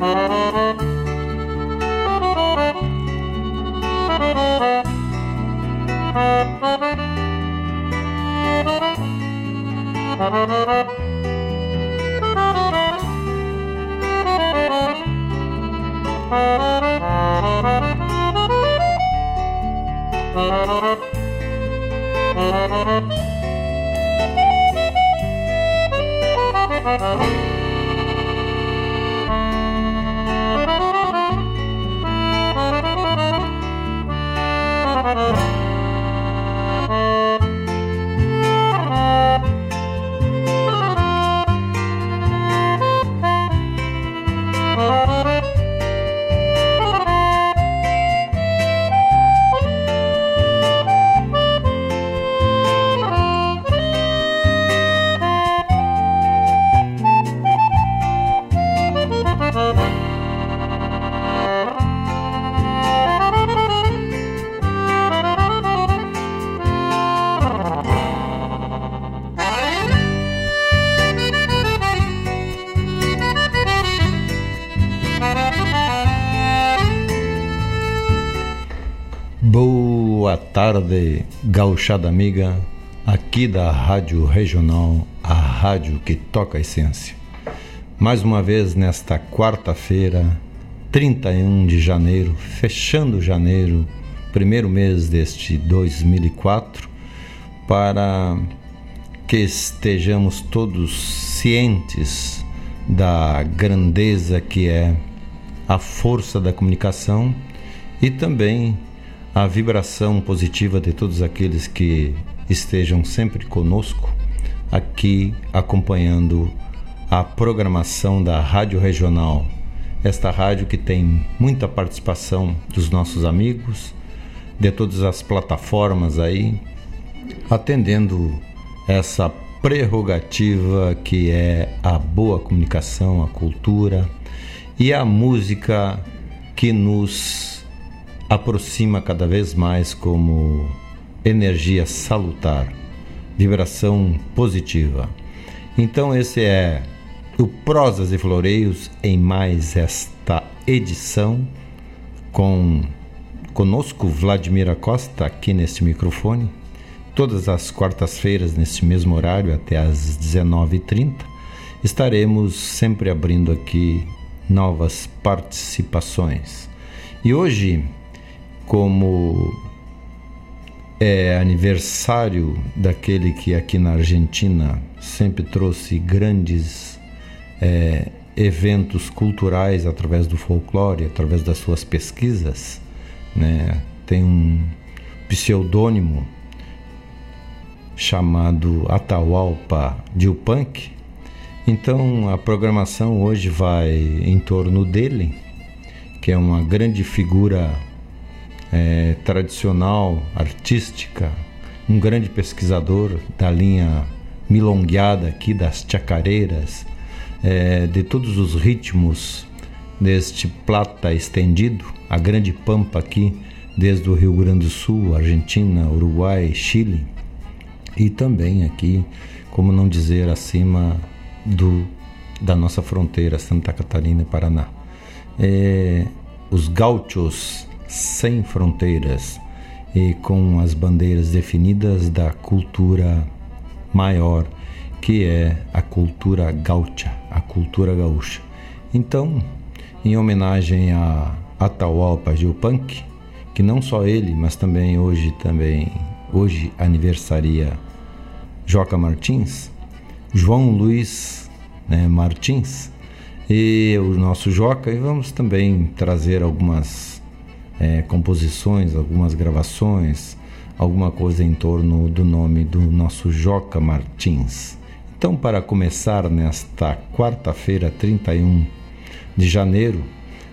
Música tarde, gauchada amiga, aqui da Rádio Regional, a rádio que toca a essência. Mais uma vez nesta quarta-feira, 31 de janeiro, fechando janeiro, primeiro mês deste 2004, para que estejamos todos cientes da grandeza que é a força da comunicação e também a vibração positiva de todos aqueles que estejam sempre conosco aqui acompanhando a programação da Rádio Regional. Esta rádio que tem muita participação dos nossos amigos, de todas as plataformas aí, atendendo essa prerrogativa que é a boa comunicação, a cultura e a música que nos aproxima cada vez mais como energia salutar, vibração positiva. Então, esse é o Prosas e Floreios em mais esta edição com conosco Vladimir Acosta aqui neste microfone, todas as quartas-feiras neste mesmo horário até às 19h30. Estaremos sempre abrindo aqui novas participações. E hoje como é aniversário daquele que aqui na Argentina sempre trouxe grandes é, eventos culturais através do folclore, através das suas pesquisas, né? Tem um pseudônimo chamado Atahualpa Dilpunk. Então a programação hoje vai em torno dele, que é uma grande figura é, tradicional, artística, um grande pesquisador da linha milongueada aqui das chacareiras, é, de todos os ritmos deste plata estendido, a grande pampa aqui, desde o Rio Grande do Sul, Argentina, Uruguai, Chile e também aqui, como não dizer, acima do da nossa fronteira, Santa Catarina e Paraná. É, os gauchos sem fronteiras e com as bandeiras definidas da cultura maior, que é a cultura gaúcha, a cultura gaúcha. Então, em homenagem a Atahualpa Gilpunk, que não só ele, mas também hoje também hoje aniversaria Joca Martins, João Luiz né, Martins e o nosso Joca, e vamos também trazer algumas é, composições, algumas gravações, alguma coisa em torno do nome do nosso Joca Martins. Então, para começar nesta quarta-feira, 31 de janeiro,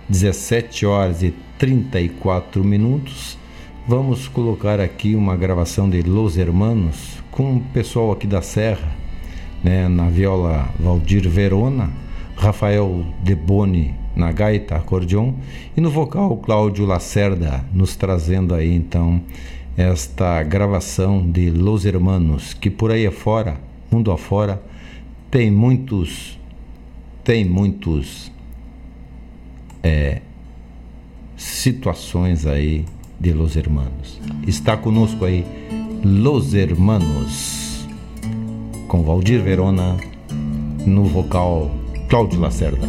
17 horas e 34 minutos, vamos colocar aqui uma gravação de Los Hermanos com o pessoal aqui da Serra, né, na viola Valdir Verona, Rafael Deboni na gaita, acordeon, e no vocal Cláudio Lacerda, nos trazendo aí então esta gravação de Los Hermanos, que por aí afora, mundo afora, tem muitos tem muitos é, situações aí de Los Hermanos. Está conosco aí Los Hermanos com Valdir Verona no vocal Cláudio Lacerda.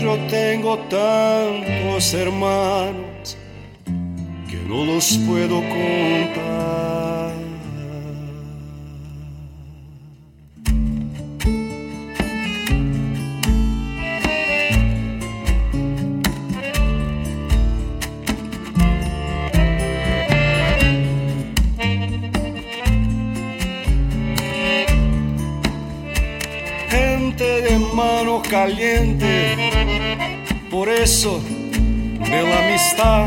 Yo tengo tantos hermanos que no los puedo contar. caliente, por eso de la amistad,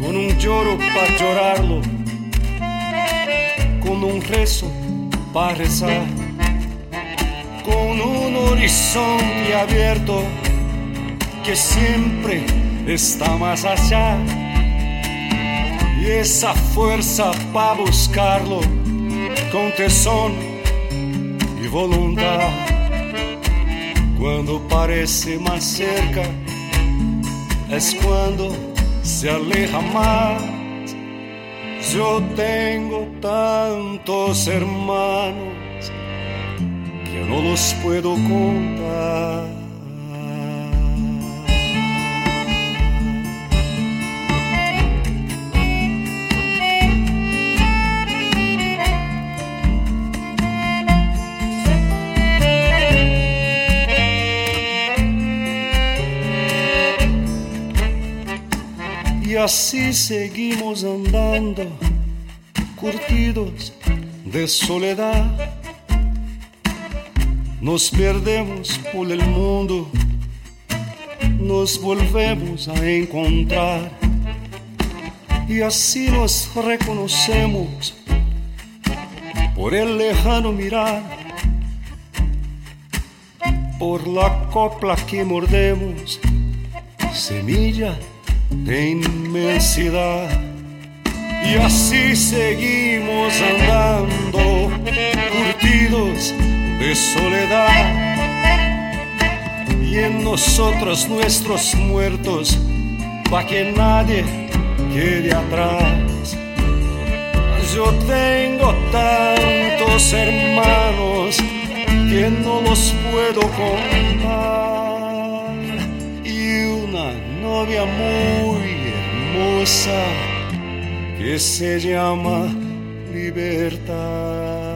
con un lloro para llorarlo, con un rezo para rezar, con un horizonte abierto que siempre está más allá. Y esa fuerza para buscarlo con tesón y voluntad. Quando parece mais cerca, es quando se aleja mais. Eu tenho tantos hermanos que não los puedo contar. Así seguimos andando, curtidos de soledad. Nos perdemos por el mundo, nos volvemos a encontrar y así nos reconocemos por el lejano mirar, por la copla que mordemos, semilla de inmensidad. Y así seguimos andando, curtidos de soledad. Y en nosotros nuestros muertos, pa' que nadie quede atrás. Yo tengo tantos hermanos que no los puedo contar novia muy hermosa que se llama libertad.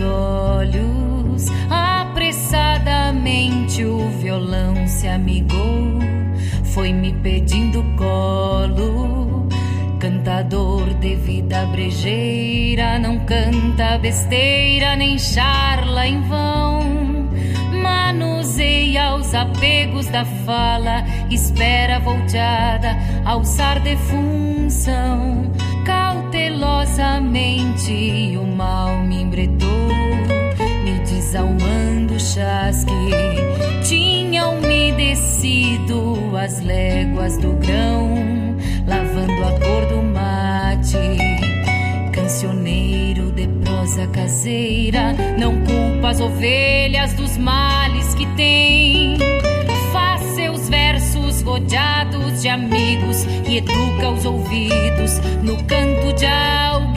olhos, apressado Pausadamente o violão se amigou, foi me pedindo colo. Cantador de vida brejeira, não canta besteira nem charla em vão. Manuseia os apegos da fala, espera volteada, alçar de função. Cautelosamente o mal me embretou desalmando o chasque. Tinham umedecido as léguas do grão, lavando a cor do mate. Cancioneiro de prosa caseira, não culpa as ovelhas dos males que tem. Faz seus versos rodeados de amigos e educa os ouvidos no canto de alguém.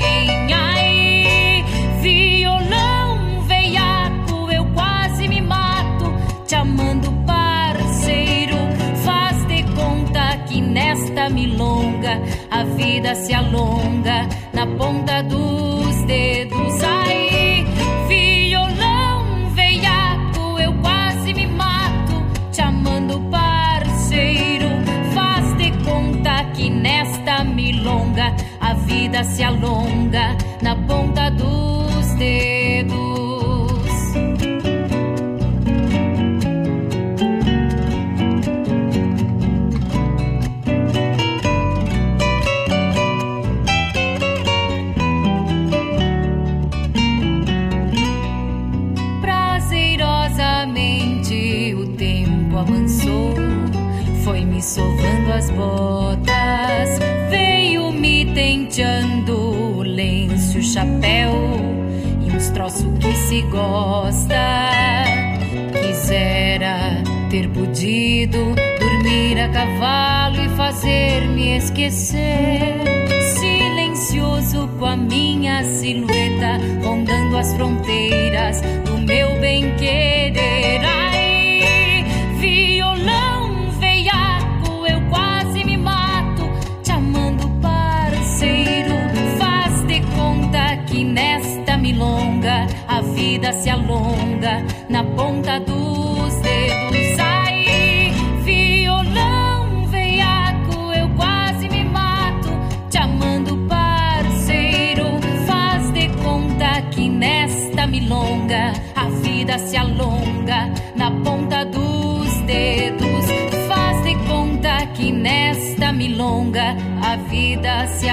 Nesta milonga a vida se alonga na ponta dos dedos. Aí, violão veiaco, eu quase me mato, chamando parceiro. Faz de conta que nesta milonga a vida se alonga na ponta dos esquecer. Silencioso com a minha silhueta, rondando as fronteiras vida se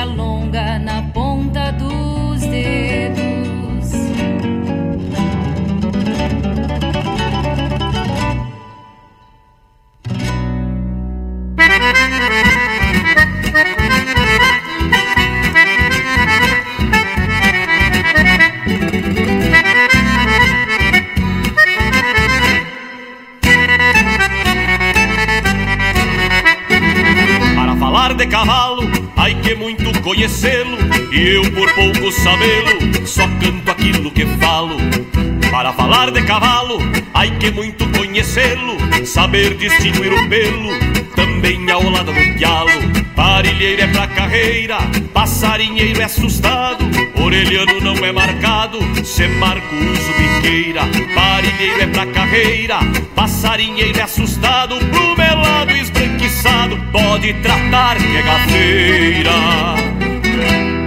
saber distinguir o pelo, também ao lado do pialo. Parilheiro é pra carreira, passarinheiro é assustado, orelhano não é marcado, se marca o uso biqueira. Parilheiro é pra carreira, passarinheiro é assustado, plumelado esbranquiçado, pode tratar que é gafeira.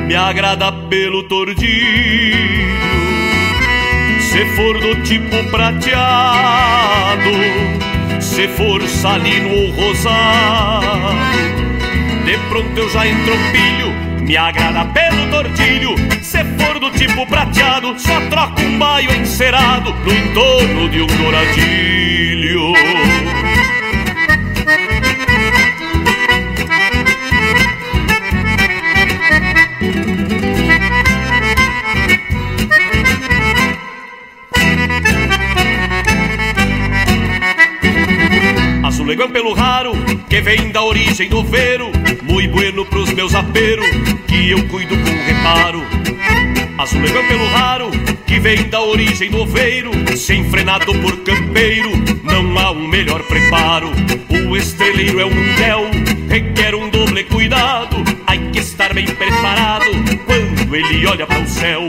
Me agrada pelo tordilho se for do tipo prateado, se for salino ou rosado, de pronto eu já entropilho, me agrada pelo tortilho. Se for do tipo prateado, só troco um baio encerado no entorno de um douradilho. Azulegão pelo raro, que vem da origem do vero, muito bueno pros meus aperos, que eu cuido com reparo. Azulegão pelo raro, que vem da origem do veiro, sem frenado por campeiro, não há um melhor preparo. O estreleiro é um mundel, requer um doble cuidado, há que estar bem preparado quando ele olha para o céu.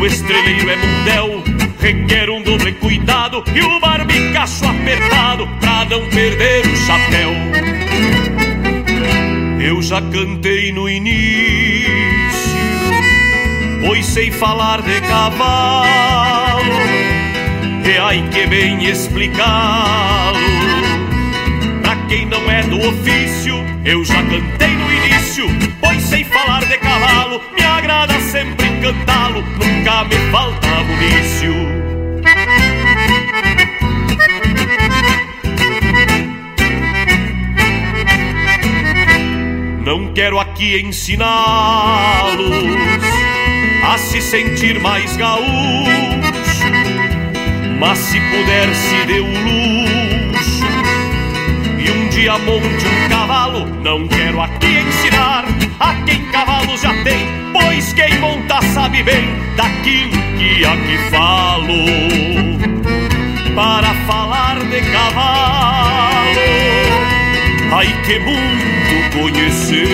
O estreleiro é mundel, requer um doble cuidado e o barbicaço apertado pra não perder o chapéu. Eu já cantei no início, pois sei falar de cavalo, e ai que bem explicá-lo. Pra quem não é do ofício, eu já cantei no início, pois sei falar de cavalo, me agrada sempre cantá-lo, nunca me falta munício. Quero aqui ensiná-los a se sentir mais gaúcho, mas se puder se dê o luxo e um dia monte um cavalo. Não quero aqui ensinar a quem cavalos já tem, pois quem monta sabe bem daquilo que aqui falo. Para falar de cavalo, ai que muito conhecer.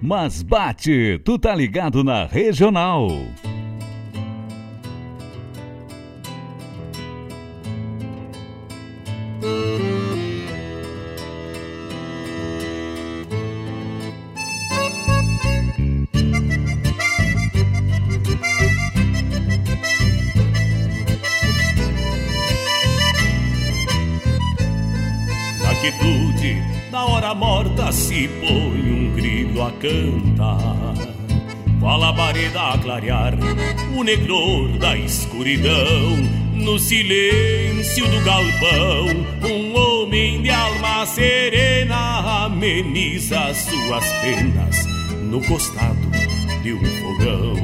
Mas bate, tu tá ligado na regional. A bareda a clarear, o negror da escuridão, no silêncio do galpão, um homem de alma serena ameniza suas penas no costado de um fogão.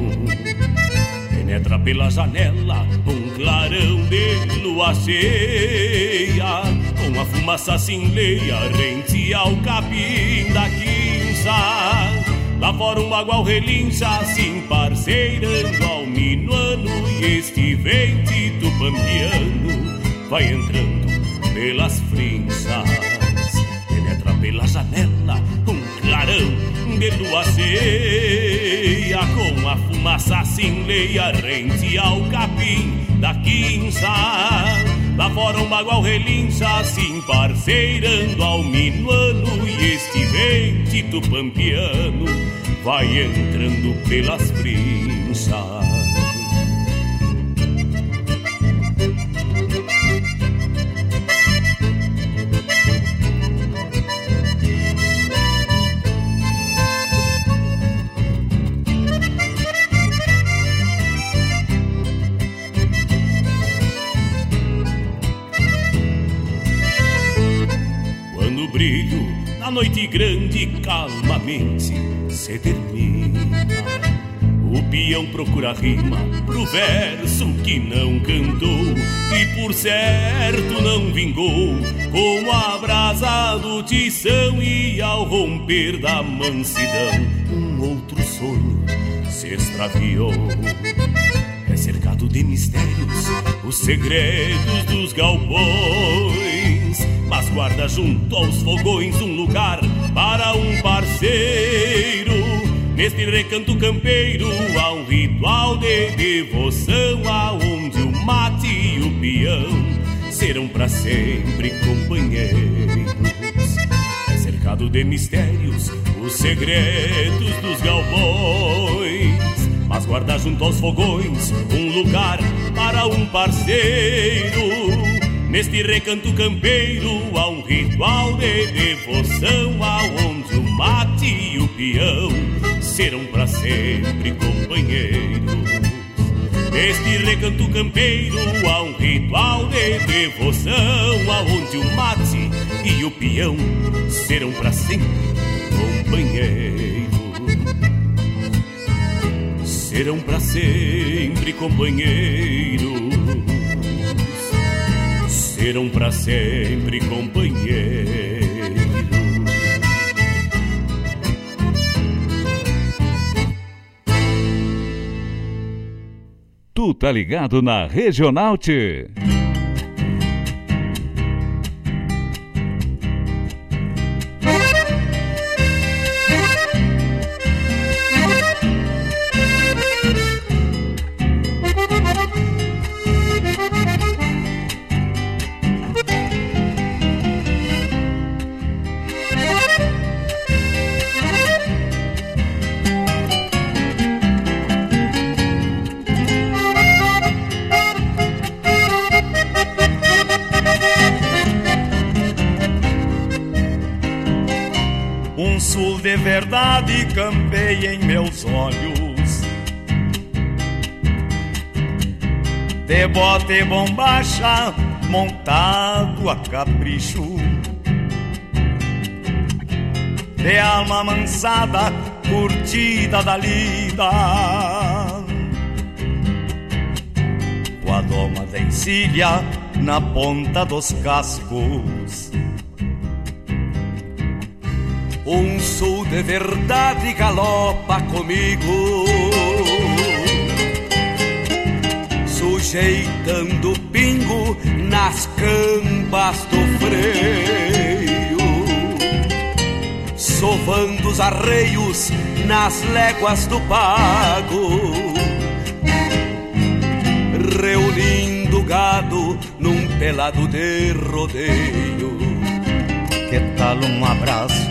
Penetra pela janela um clarão de lua cheia com a fumaça cinleia rente ao capim da quinza Lá fora um bagual relincha assim parceirando ao minuano. E este vente tupambiano vai entrando pelas frinchas Penetra pela janela um clarão de lua cheia. Com a fumaça cinleia rente ao capim da quinza Lá fora um bagual relincha assim parceirando ao minuano E este vente tupampiano vai entrando pelas frinchas noite grande calmamente se termina. O peão procura rima pro verso que não cantou e por certo não vingou. Como a brasa do tição e ao romper da mansidão, um outro sonho se extraviou. É cercado de mistérios, os segredos dos galpões mas guarda junto aos fogões um lugar para um parceiro. Neste recanto campeiro há um ritual de devoção, aonde o mate e o peão serão para sempre companheiros. É cercado de mistérios, os segredos dos galpões. Mas guarda junto aos fogões um lugar para um parceiro Neste recanto campeiro há um ritual de devoção Aonde o mate e o peão serão para sempre companheiros. Neste recanto campeiro há um ritual de devoção Aonde o mate e o peão serão para sempre companheiros. Serão para sempre companheiros serão para sempre companheiros. Tu tá ligado na Regional T. de verdade campeia em meus olhos. De bote e bombacha, montado a capricho. De alma mansada, curtida da lida. Com a doma da encilha na ponta dos cascos. Um sul de verdade galopa comigo, sujeitando pingo nas cambas do freio, sovando os arreios nas léguas do pago, reunindo gado num pelado de rodeio. Que tal um abraço,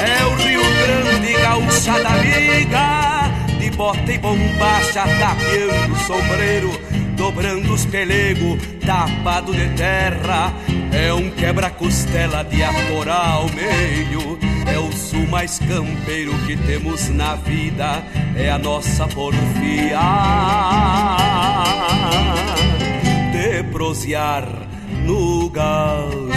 É o Rio Grande, gaúcha da liga, de bota e bombacha, tapeando o sombreiro, dobrando os pelegos, tapado de terra. É um quebra-costela de atorar ao meio. É o sul mais campeiro que temos na vida, é a nossa porfia de prosear no galpão.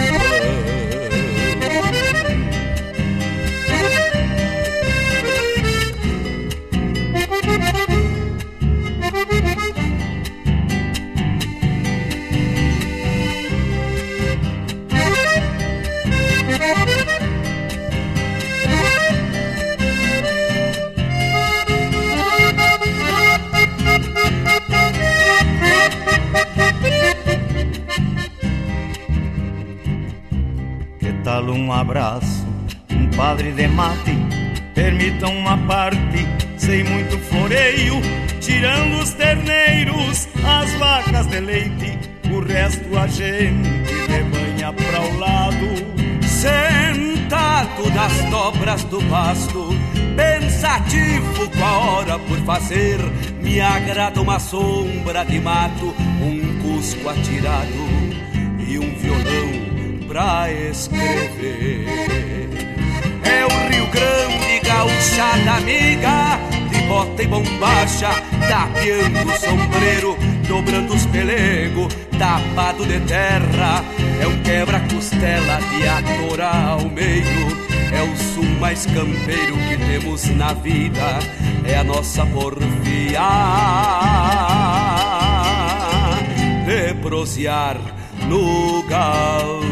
Tal um abraço, um padre de mate? Permitam uma parte, sem muito floreio, tirando os terneiros, as vacas de leite, o resto a gente rebanha pra o lado. Sentado nas dobras do pasto, pensativo com a hora por fazer, me agrada uma sombra de mato, um cusco atirado e um violão pra escrever. É o Rio Grande, gaúcha da amiga, de bota e bombacha, tapeando o sombreiro, dobrando os pelegos, tapado de terra. É um quebra-costela de atorar ao meio. É o sul mais campeiro que temos na vida, é a nossa porfia de no galpão.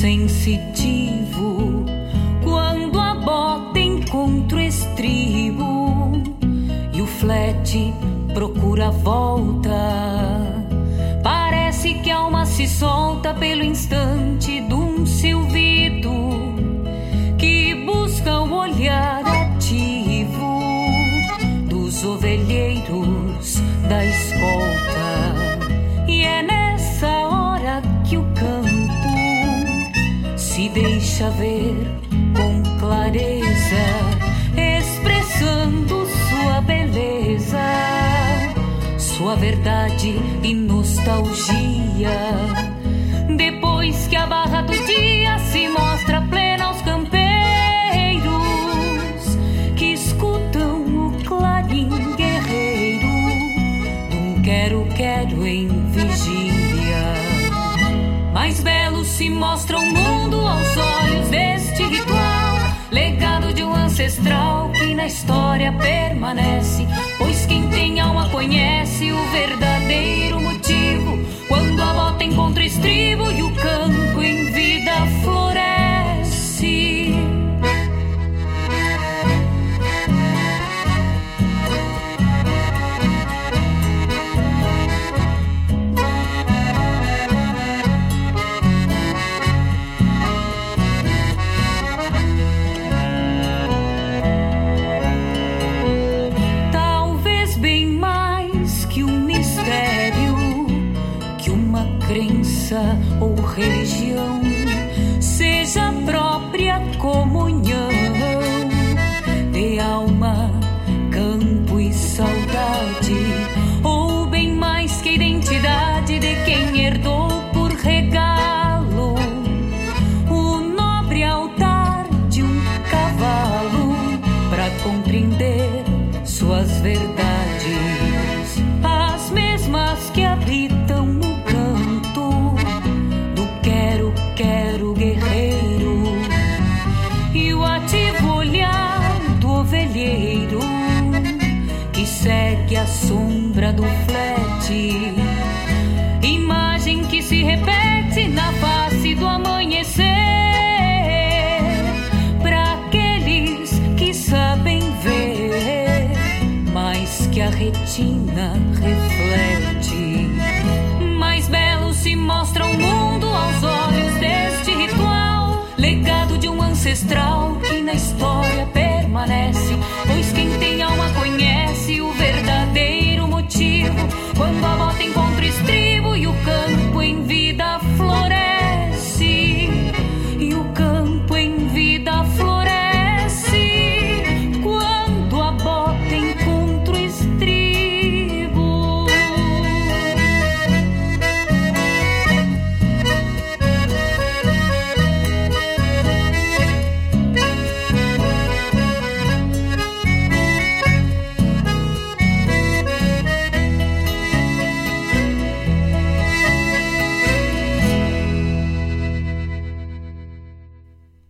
Sensitivo. Quando a bota encontra o estribo e o flete procura a volta. Parece que a alma se solta pelo instante de um silvido que busca o olhar ativo dos ovelheiros da escolta. deixa ver com clareza, expressando sua beleza, sua verdade e nostalgia. Depois que a barra do dia se mostra plena aos campeiros que escutam o clarim guerreiro de um quero-quero em vigília. Mais belos se mostram muito ancestral que na história permanece. Pois quem tem alma conhece o verdadeiro motivo. Quando a bota encontra estribo e o campo a sombra do flete. Imagem que se repete na face do amanhecer. Para aqueles que sabem ver, mais que a retina reflete. Mais belo se mostra o mundo aos olhos deste ritual, legado de um ancestral que na história.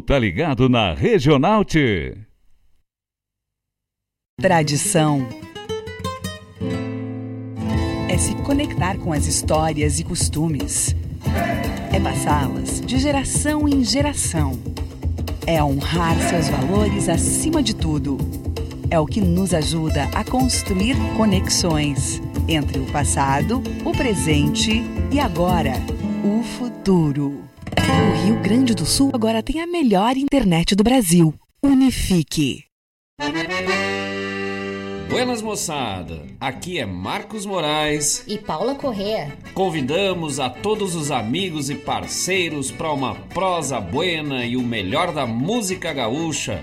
Tá ligado na Regional T. Tradição é se conectar com as histórias e costumes. É passá-las de geração em geração. É honrar seus valores acima de tudo. É o que nos ajuda a construir conexões entre o passado, o presente e agora o futuro. Rio Grande do Sul agora tem a melhor internet do Brasil. Unifique. Buenas moçada, aqui é Marcos Moraes e Paula Correa. Convidamos a todos os amigos e parceiros para uma prosa buena e o melhor da música gaúcha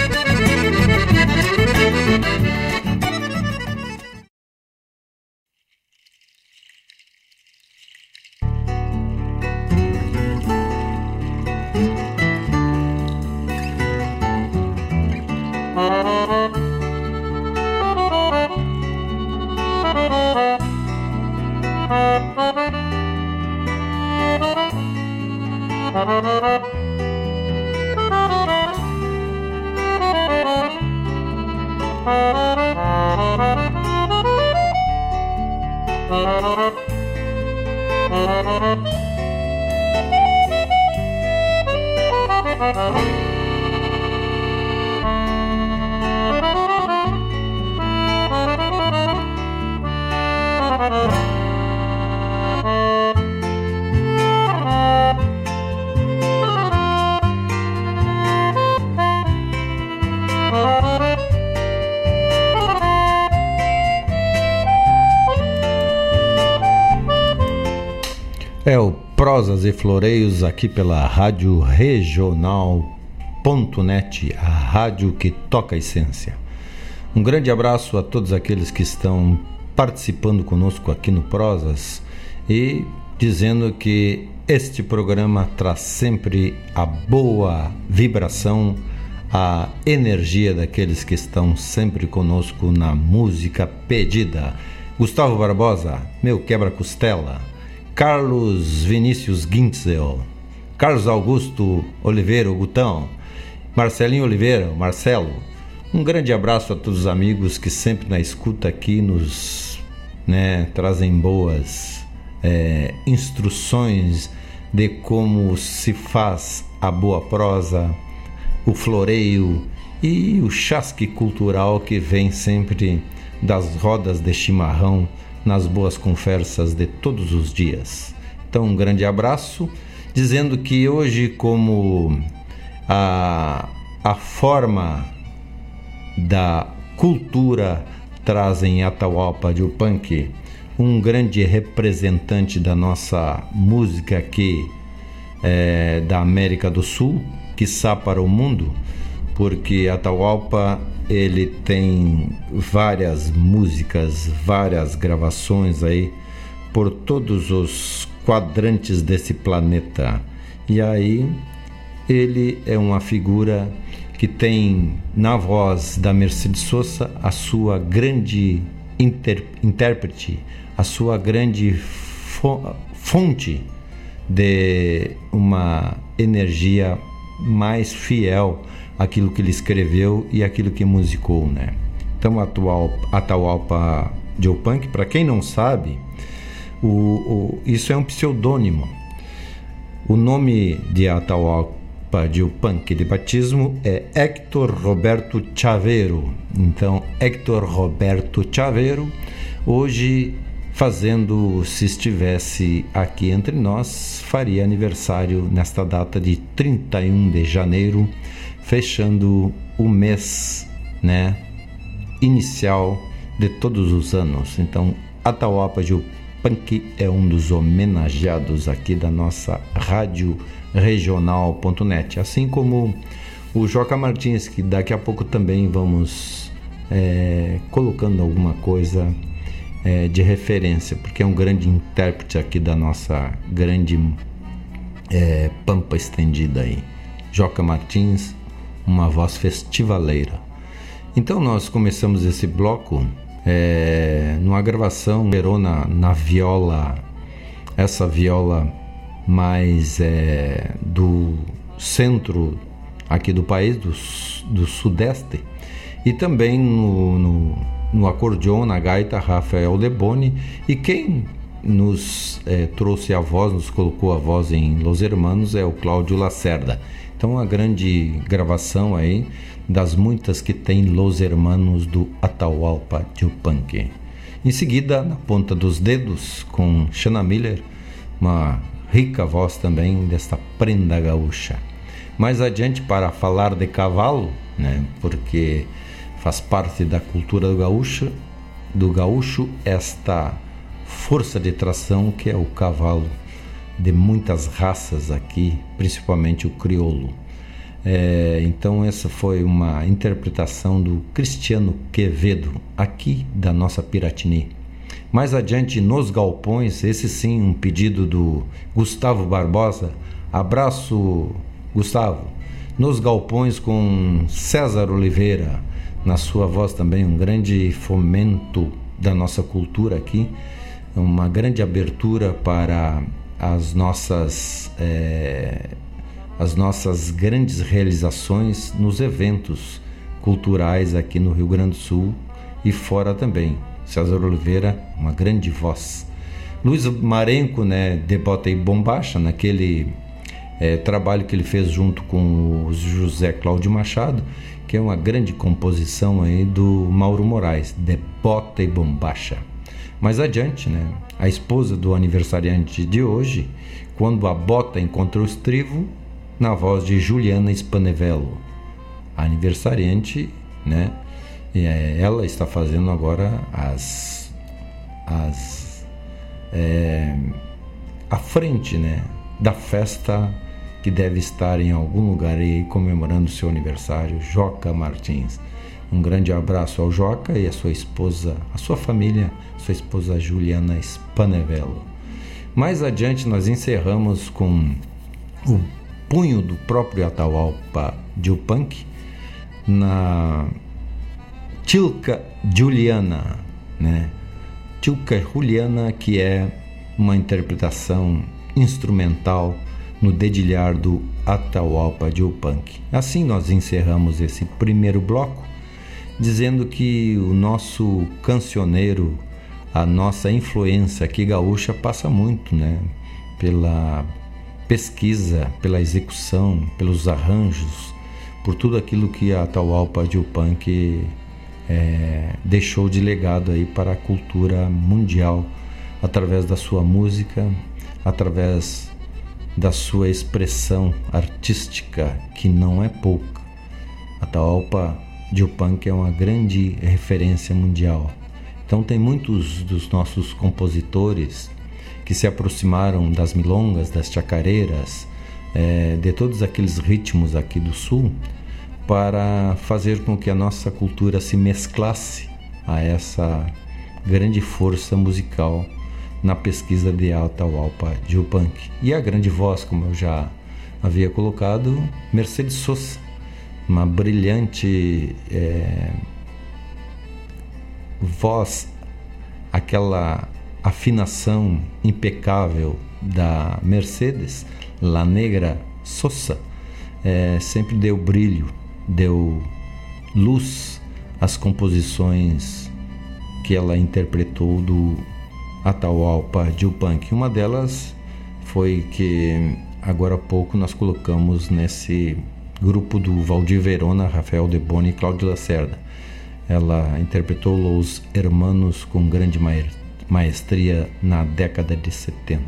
E Floreios aqui pela Rádio Regional.net, a rádio que toca a essência. Um grande abraço a todos aqueles que estão participando conosco aqui no Prosas e dizendo que este programa traz sempre a boa vibração, a energia daqueles que estão sempre conosco na música pedida. Gustavo Barbosa, meu quebra-costela. Carlos Vinícius Gintzel, Carlos Augusto Oliveira, Gutão, Marcelinho Oliveira, Marcelo. Um grande abraço a todos os amigos que sempre na escuta aqui nos né, trazem boas é, instruções de como se faz a boa prosa, o floreio e o chasque cultural que vem sempre das rodas de chimarrão nas boas conversas de todos os dias. Então, um grande abraço, dizendo que hoje, como a, a forma da cultura traz em Atahualpa de Upanque um grande representante da nossa música aqui é, da América do Sul, que para o mundo, porque Atahualpa ele tem várias músicas, várias gravações aí por todos os quadrantes desse planeta. E aí ele é uma figura que tem na voz da Mercedes Sosa a sua grande inter, intérprete, a sua grande fonte de uma energia mais fiel aquilo que ele escreveu e aquilo que musicou, né? Então, atual Atahualpa Punk, para quem não sabe, o, o, isso é um pseudônimo. O nome de Atahualpa Punk de batismo é Hector Roberto Chaveiro. Então, Hector Roberto Chaveiro, hoje fazendo, se estivesse aqui entre nós, faria aniversário nesta data de 31 de janeiro fechando o mês, né, inicial de todos os anos. Então, Atahualpa de Punk é um dos homenageados aqui da nossa rádio regional.net, assim como o Joca Martins, que daqui a pouco também vamos é, colocando alguma coisa é, de referência, porque é um grande intérprete aqui da nossa grande é, pampa estendida aí. Joca Martins, uma voz festivaleira. Então nós começamos esse bloco é, numa gravação Verona na viola, essa viola mais é, do centro aqui do país, do, do sudeste, e também no, no, no acordeon, na gaita, Rafael Leboni, e quem nos é, trouxe a voz, nos colocou a voz em Los Hermanos é o Cláudio Lacerda. Então, uma grande gravação aí das muitas que tem Los Hermanos do Atahualpa Yupanqui. Em seguida, na ponta dos dedos, com Shanna Miller, uma rica voz também desta prenda gaúcha. Mais adiante, para falar de cavalo, né, porque faz parte da cultura do gaúcho, do gaúcho esta força de tração que é o cavalo de muitas raças aqui, principalmente o crioulo. É, então essa foi uma interpretação do Cristiano Quevedo aqui da nossa Piratini. Mais adiante nos galpões, esse sim um pedido do Gustavo Barbosa. Abraço, Gustavo. Nos galpões com César Oliveira, na sua voz também um grande fomento da nossa cultura aqui uma grande abertura para as nossas, é, as nossas grandes realizações nos eventos culturais aqui no Rio Grande do Sul e fora também. César Oliveira, uma grande voz. Luiz Marenco, né, de Bota e Bombacha, naquele é, trabalho que ele fez junto com o José Cláudio Machado, que é uma grande composição aí do Mauro Moraes, de Bota e Bombacha. Mais adiante, né, a esposa do aniversariante de hoje, quando a bota encontrou o estrivo, na voz de Juliana Spanevello. A aniversariante, né, é, ela está fazendo agora as, as é, a frente, né, da festa que deve estar em algum lugar aí comemorando seu aniversário, Joca Martins. Um grande abraço ao Joca e a sua esposa, a sua família, sua esposa Juliana Spanevello. Mais adiante nós encerramos com o punho do próprio Atahualpa Punk na Tilka Juliana, né? Tilka Juliana que é uma interpretação instrumental no dedilhar do Atahualpa Punk. Assim nós encerramos esse primeiro bloco dizendo que o nosso cancioneiro, a nossa influência aqui gaúcha passa muito, né? Pela pesquisa, pela execução, pelos arranjos, por tudo aquilo que a Taualpa de Upunk é, deixou de legado aí para a cultura mundial através da sua música, através da sua expressão artística que não é pouca. A Taualpa Joe Punk é uma grande referência mundial. Então tem muitos dos nossos compositores que se aproximaram das milongas, das chacareiras, é, de todos aqueles ritmos aqui do sul, para fazer com que a nossa cultura se mesclasse a essa grande força musical na pesquisa de Atahualpa Punk. E a grande voz, como eu já havia colocado, Mercedes Sosa, uma brilhante é, voz, aquela afinação impecável da Mercedes, La Negra Sosa, é, sempre deu brilho, deu luz às composições que ela interpretou do Atahualpa Punk. Uma delas foi que agora há pouco nós colocamos nesse grupo do Valdir Verona, Rafael De Boni e Cláudio Lacerda. Ela interpretou Los Hermanos com grande maestria na década de 70.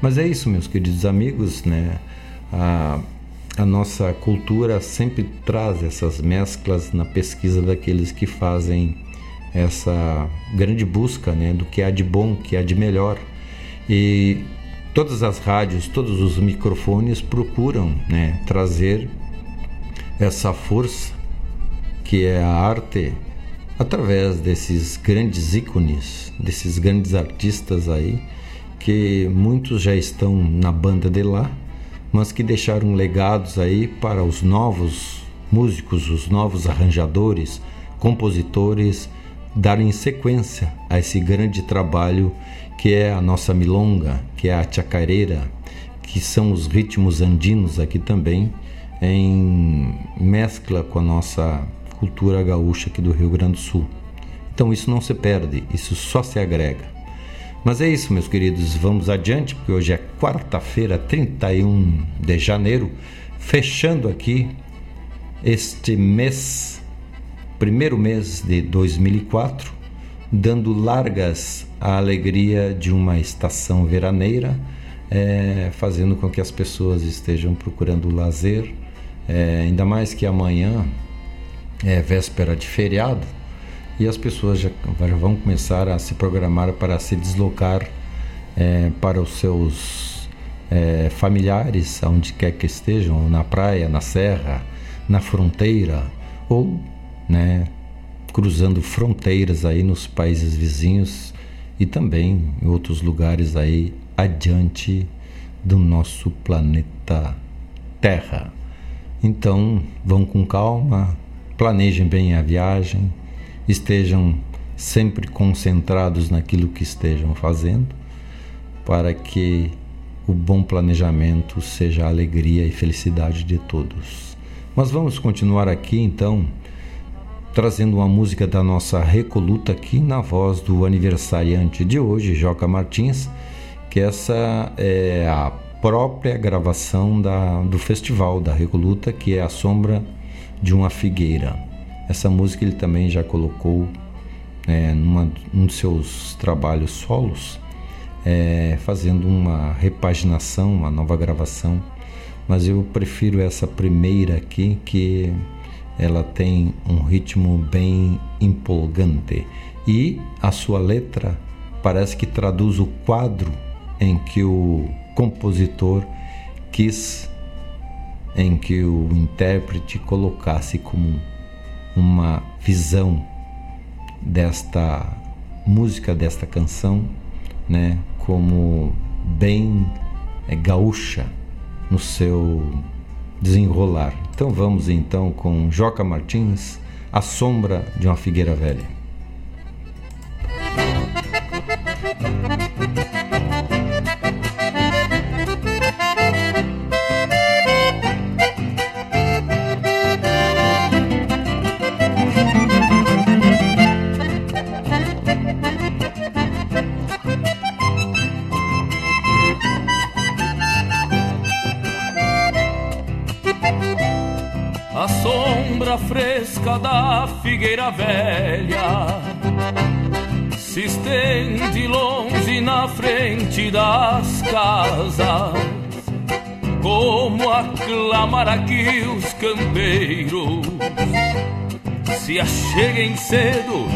Mas é isso, meus queridos amigos, né? A, a nossa cultura sempre traz essas mesclas na pesquisa daqueles que fazem essa grande busca né, do que há de bom, que há de melhor. E todas as rádios, todos os microfones procuram né, trazer essa força que é a arte através desses grandes ícones, desses grandes artistas aí, que muitos já estão na banda de lá, mas que deixaram legados aí para os novos músicos, os novos arranjadores, compositores darem sequência a esse grande trabalho que é a nossa milonga, que é a chacareira, que são os ritmos andinos aqui também em mescla com a nossa cultura gaúcha aqui do Rio Grande do Sul. Então isso não se perde, isso só se agrega. Mas é isso, meus queridos, vamos adiante, porque hoje é quarta-feira, 31 de janeiro, fechando aqui este mês, primeiro mês de 2004, dando largas à alegria de uma estação veraneira, é, fazendo com que as pessoas estejam procurando lazer, é, ainda mais que amanhã é véspera de feriado, e as pessoas já, vão começar a se programar para se deslocar é, para os seus é, familiares, aonde quer que estejam, na praia, na serra, na fronteira ou né, cruzando fronteiras aí nos países vizinhos e também em outros lugares aí adiante do nosso planeta Terra. Então, vão com calma, planejem bem a viagem, estejam sempre concentrados naquilo que estejam fazendo, para que o bom planejamento seja a alegria e felicidade de todos. Mas vamos continuar aqui então, trazendo uma música da nossa Recoluta aqui na voz do aniversariante de hoje, Joca Martins, que essa é a própria gravação da, do festival da Recoluta, que é A Sombra de uma Figueira. Essa música ele também já colocou é, numa, num dos seus trabalhos solos, é, fazendo uma repaginação, uma nova gravação. Mas eu prefiro essa primeira aqui, que ela tem um ritmo bem empolgante. E a sua letra parece que traduz o quadro em que o compositor quis em que o intérprete colocasse como uma visão desta música, desta canção, né, como bem é, gaúcha no seu desenrolar. Então vamos então com Joca Martins, A Sombra de uma Figueira Velha. Aclamar aqui os campeiros se acheguem cedo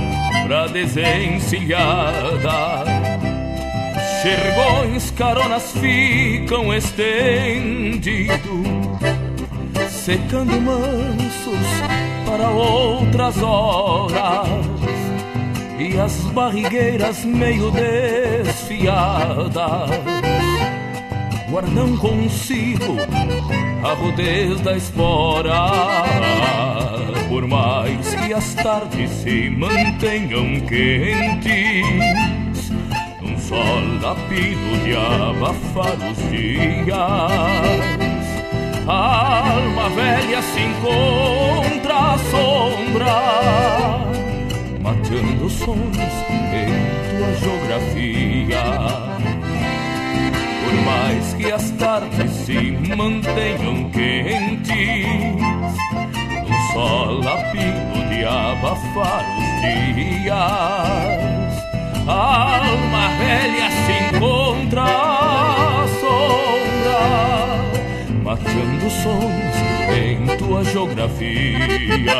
pra desencilhada. Xergões, caronas ficam estendidos, secando mansos para outras horas e as barrigueiras meio desfiadas guardam consigo a rudez da espora. Por mais que as tardes se mantenham quentes, um sol lapido de abafar os dias a alma velha se encontra à sombra, matando sonhos em tua geografia. Mais que as tardes se mantenham quentes, um sol lapino de abafar os dias. A alma velha se encontra à sombra matando sons em tua geografia.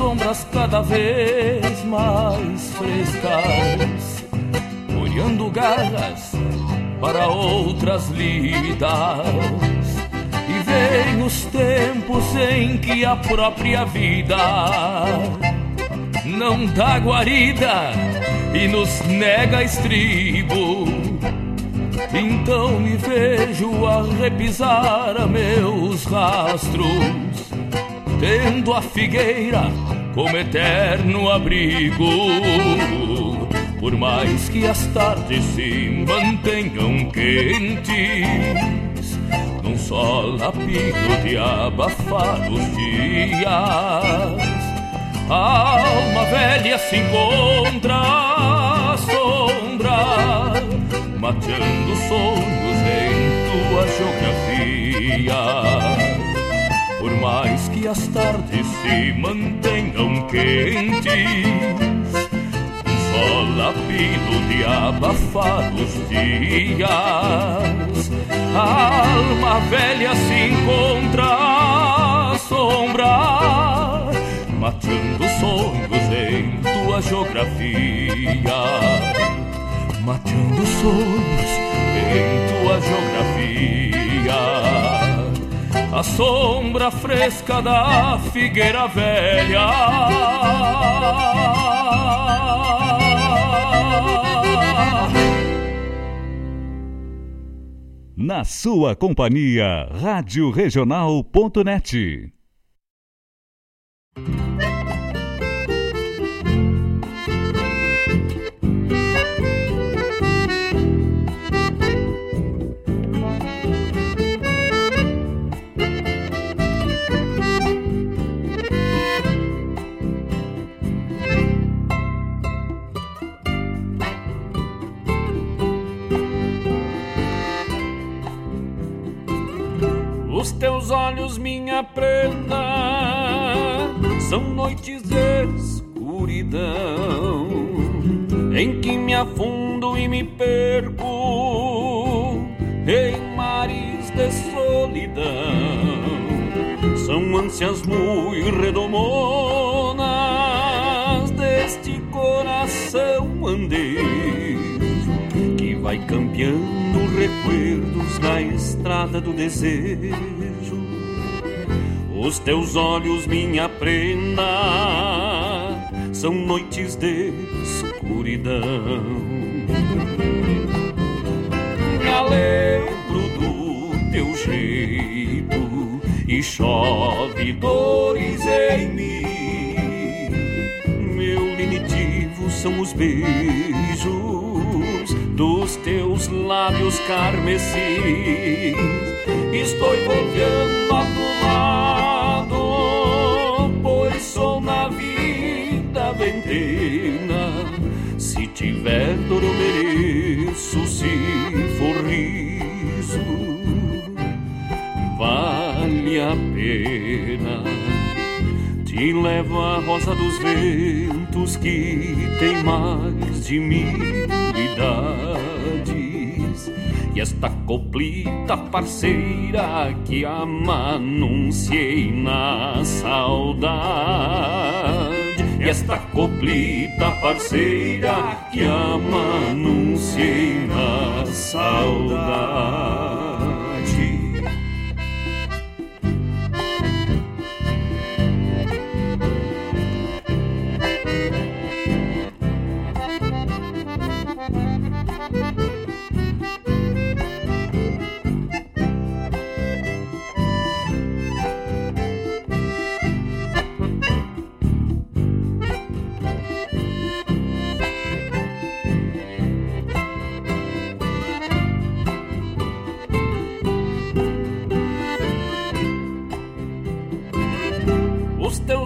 Sombras cada vez mais frescas, olhando garras para outras lidas. E Tem os tempos em que a própria vida não dá guarida e nos nega estribo. Então me vejo a repisar meus rastros, tendo a figueira como eterno abrigo. Por mais que as tardes se mantenham quentes, num sol lapido de abafar os dias, a alma velha se encontra à sombra, mateando sonhos em tua geografia. Que as tardes se mantenham quentes, um sol lapido de abafar os dias, a alma velha se encontra à sombra, matando sonhos em tua geografia, matando sonhos em tua geografia a sombra fresca da figueira velha. Na sua companhia, Rádio Regional.net. teus olhos, minha prenda, são noites de escuridão em que me afundo e me perco em mares de solidão. São ânsias muito redomonas deste coração andeiro que vai campeando recuerdos na estrada do desejo. Os teus olhos, minha prenda, são noites de escuridão. Me lembro do teu jeito e chove dores em mim. Meu lenitivo são os beijos dos teus lábios carmecis. Estou voltando a tu lado, pois sou na vida ventena. Se tiver dor eu mereço, se for riso, vale a pena. Te levo a rosa dos ventos que tem mais de mil idades. E esta coplita parceira que amanunciei na saudade. E esta coplita parceira que amanunciei na saudade.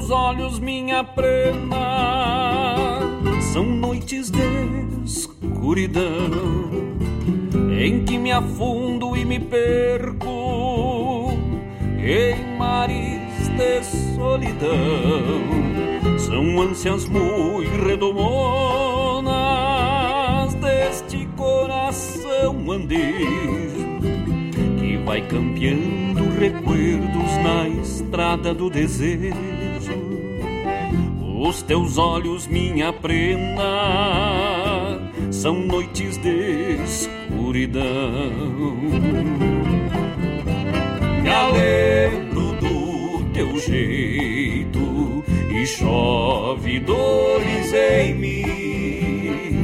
Teus olhos, minha prenda, são noites de escuridão em que me afundo e me perco em mares de solidão. São ânsias muito redomonas deste coração andeiro que vai campeando recuerdos na estrada do desejo. Os teus olhos, minha prenda, são noites de escuridão. me lembro do teu jeito e chove dores em mim.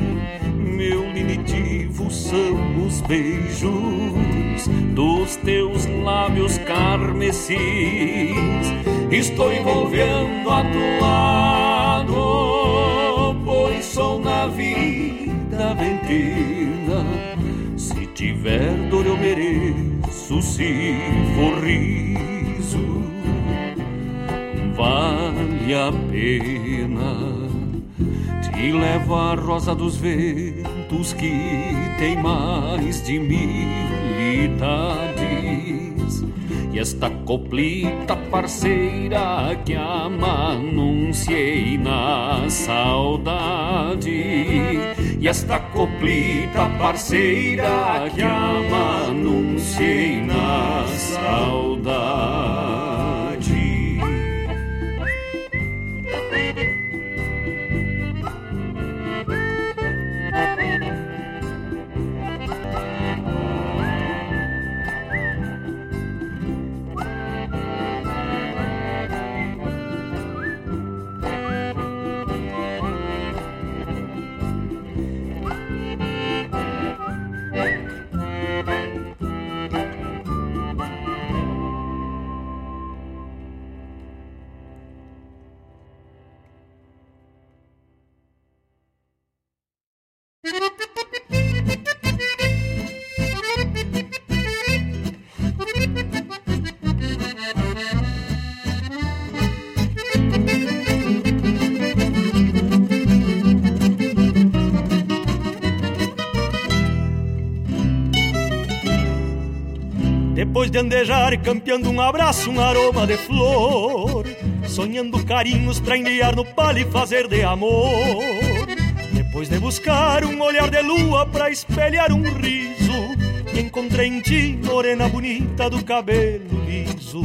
Meu linitivo são os beijos dos teus lábios carmesins. Estou envolvendo a tu lado, pois sou na vida ventina. Se tiver dor, eu mereço, se for riso, vale a pena. Te levo a rosa dos ventos que tem mais de mil E esta coplita parceira que amanunciei na saudade. E esta coplita parceira que amanunciei na saudade. De andejar campeando um abraço, um aroma de flor. Sonhando carinhos pra enviar no palho e fazer de amor. Depois de buscar um olhar de lua pra espelhar um riso Encontrei em ti, morena bonita do cabelo liso.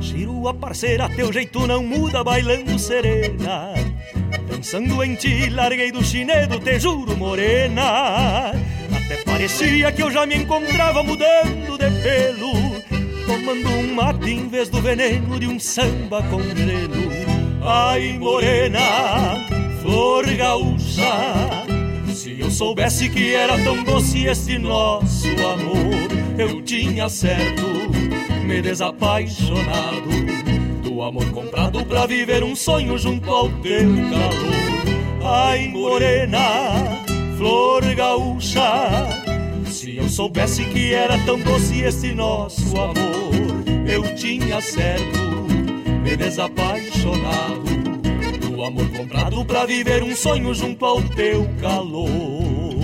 Chirua parceira, teu jeito não muda bailando serena. Pensando em ti, larguei do chinedo, te juro, morena. Até parecia que eu já me encontrava mudando de pelo Tomando um mate em vez do veneno de um samba com gelo Ai, morena, flor gaúcha Se eu soubesse que era tão doce este nosso amor Eu tinha certo, me desapaixonado. Do amor comprado pra viver um sonho junto ao teu calor. Ai, morena, flor gaúcha se eu soubesse que era tão doce esse nosso amor, eu tinha certo me desapaixonado do amor comprado pra viver um sonho junto ao teu calor.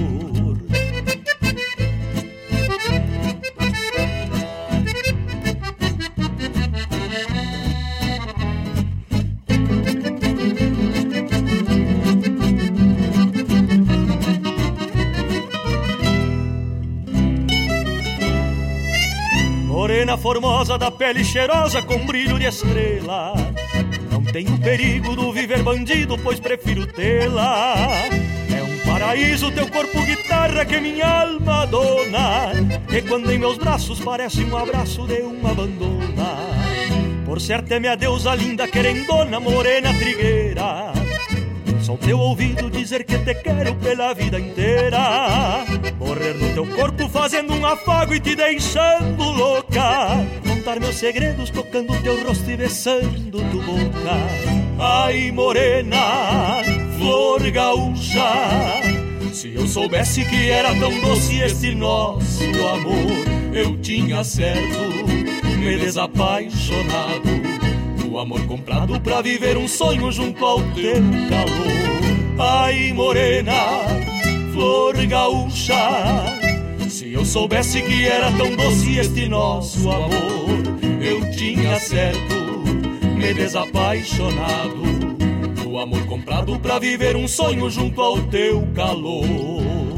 Morena formosa da pele cheirosa com brilho de estrela. Não tenho perigo do viver bandido, pois prefiro tê-la. É um paraíso teu corpo guitarra que minha alma dona. E quando em meus braços parece um abraço de uma abandona. Por certo é minha deusa linda querendona, morena trigueira. Só teu ouvido dizer que te quero pela vida inteira. Morrer no teu corpo fazendo um afago e te deixando louca. Contar meus segredos tocando teu rosto e besando tu boca. Ai, morena, flor gaúcha. Se eu soubesse que era tão doce este nosso amor, eu tinha certo me desapaixonado amor comprado pra viver um sonho junto ao teu calor. Ai, morena, flor gaúcha, se eu soubesse que era tão doce este nosso amor, eu tinha certo me desapaixonado. O amor comprado pra viver um sonho junto ao teu calor.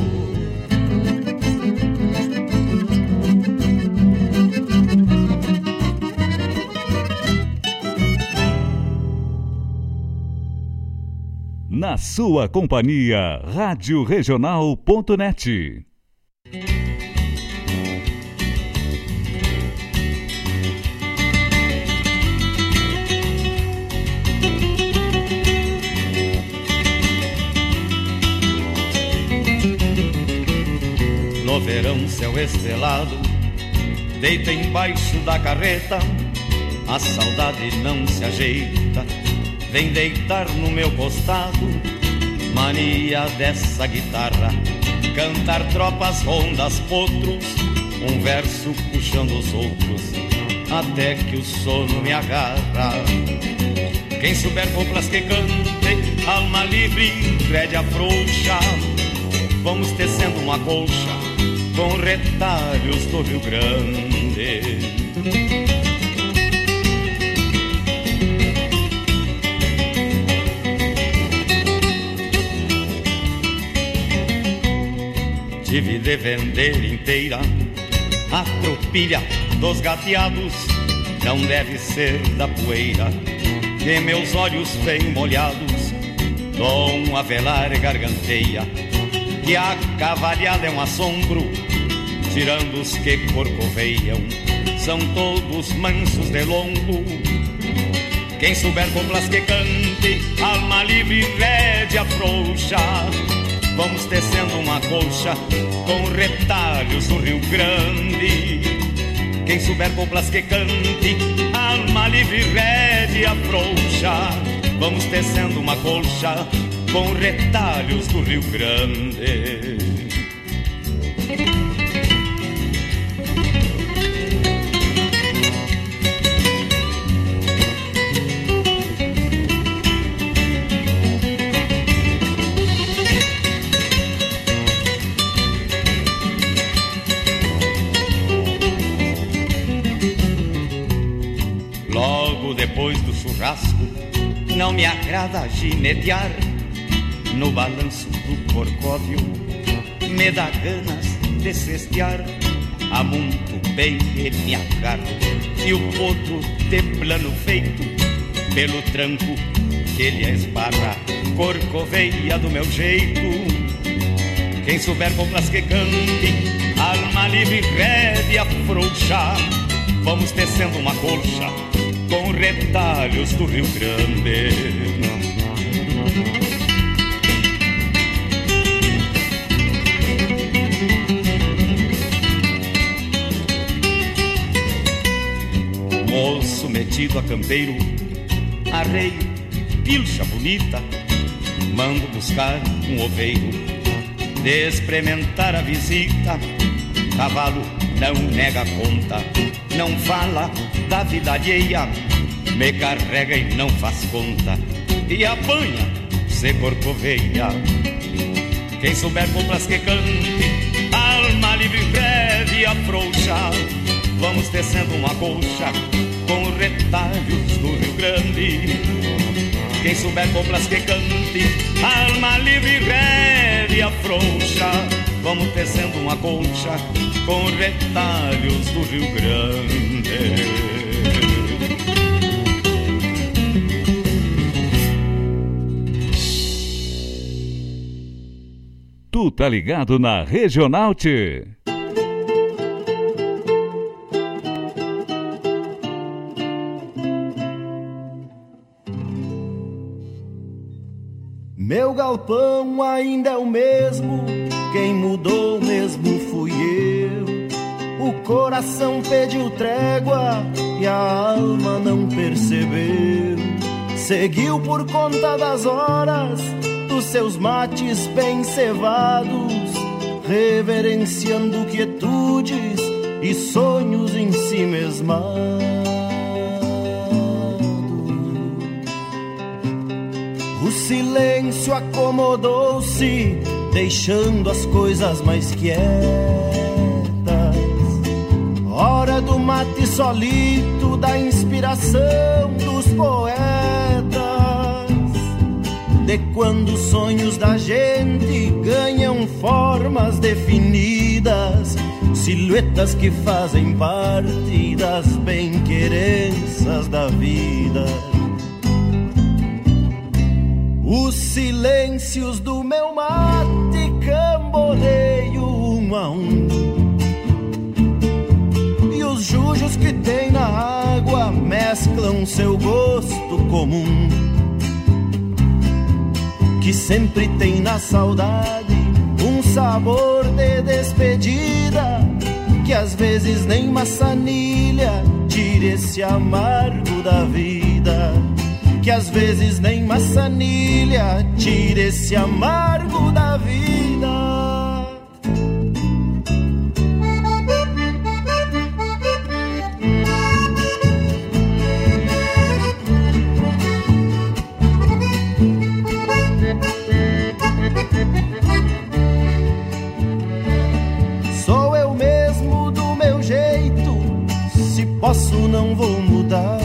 Na sua companhia, Rádio Regional.net. No verão, céu estrelado, deita embaixo da carreta, a saudade não se ajeita vem deitar no meu costado, mania dessa guitarra, cantar tropas, rondas, potros, um verso puxando os outros, até que o sono me agarra. Quem souber coplas que cante, alma livre, rédea frouxa, vamos tecendo uma colcha com retalhos do Rio Grande. Tive de vender inteira. A tropilha dos gateados, não deve ser da poeira que meus olhos bem molhados Dom Avelar garganteia E a cavalhada é um assombro Tirando os que corcoveiam São todos mansos de longo. Quem souber coplas que cante Alma livre, rédea frouxa Vamos tecendo uma colcha Com retalhos do Rio Grande quem souber coplas que cante, alma livre, rédea frouxa. Vamos tecendo uma colcha com retalhos do Rio Grande. Não me agrada ginetear no balanço do corcóvio. Me dá ganas de cestear a muito bem e me agarro. E o potro de plano feito pelo tranco que ele esbarra, corcoveia do meu jeito. Quem souber coplas que cante, alma livre, rédea frouxa, vamos tecendo uma colcha com retalhos do Rio Grande. Moço metido a campeiro, arreio, pilcha bonita, mando buscar um oveiro, de experimentar a visita, cavalo não nega conta, não fala da vida alheia, me carrega e não faz conta, e apanha se corcoveia. Quem souber coplas que cante, alma livre, breve afrouxa, vamos tecendo uma colcha com retalhos do Rio Grande. Quem souber coplas que cante, alma livre, breve afrouxa, vamos tecendo uma colcha com retalhos do Rio Grande. Tu tá ligado na Regional T. Meu galpão ainda é o mesmo, quem mudou mesmo fui eu. O coração pediu trégua e a alma não percebeu. Seguiu por conta das horas dos seus mates bem cevados, reverenciando quietudes e sonhos em si mesmados. O silêncio acomodou-se, deixando as coisas mais quietas. Hora do mate solito, da inspiração dos poetas de quando os sonhos da gente ganham formas definidas, silhuetas que fazem parte das bem-querenças da vida. Os silêncios do meu mate camboneio um a um. E os jujos que tem na água mesclam seu gosto comum que sempre tem na saudade um sabor de despedida que às vezes nem maçanilha tire esse amargo da vida. Que às vezes nem maçanilha tire esse amargo da vida. Não vou mudar.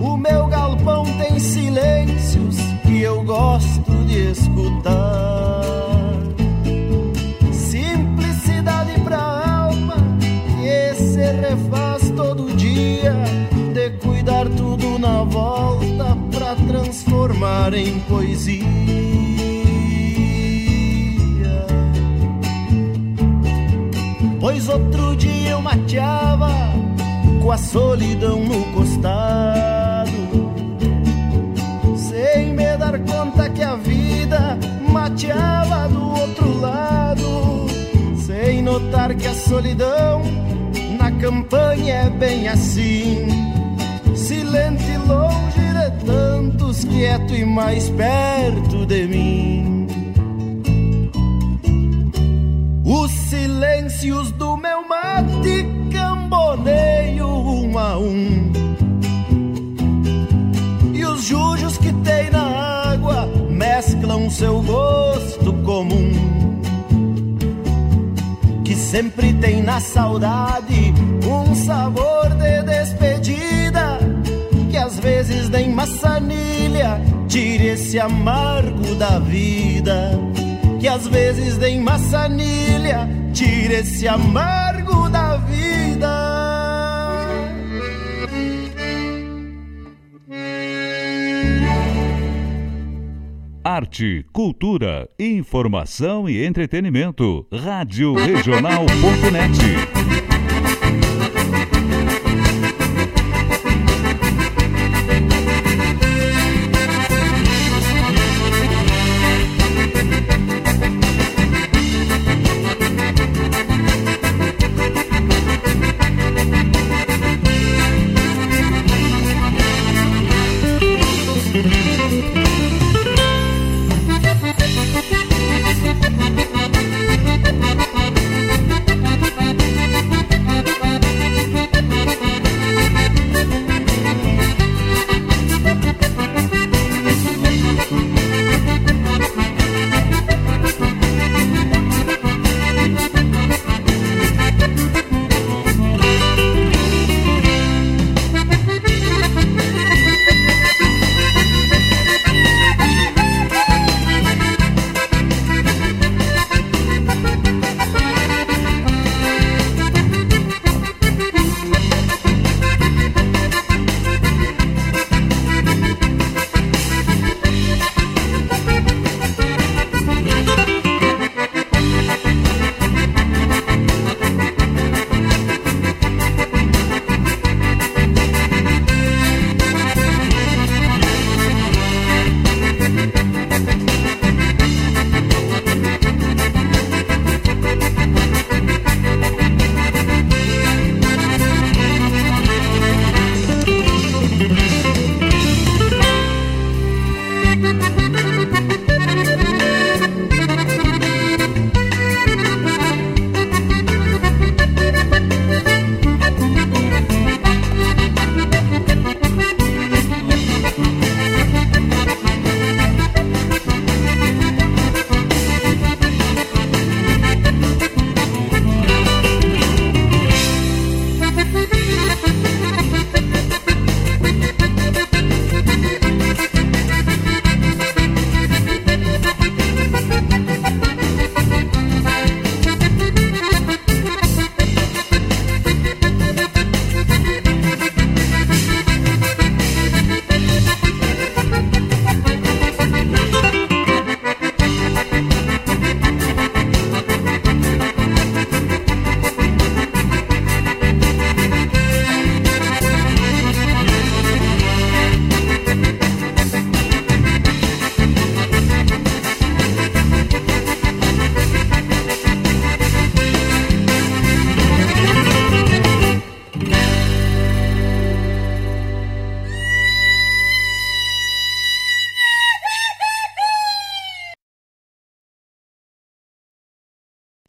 O meu galpão tem silêncios que eu gosto de escutar. Simplicidade pra alma que se refaz todo dia. De cuidar tudo na volta pra transformar em poesia. Outro dia eu mateava com a solidão no costado, sem me dar conta que a vida mateava do outro lado, sem notar que a solidão na campanha é bem assim, silente e longe de tantos, quieto e mais perto de mim. Os silêncios do mate camboneio um a um. E os jujos que tem na água mesclam seu gosto comum. Que sempre tem na saudade um sabor de despedida. Que às vezes nem maçanilha tire esse amargo da vida que às vezes nem maçanilha tira esse amargo da vida. Arte, cultura, informação e entretenimento. Rádio Regional.net.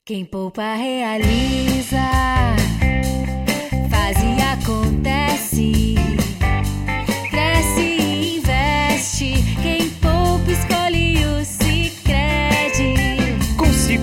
Quem poupa realiza, faz e acontece.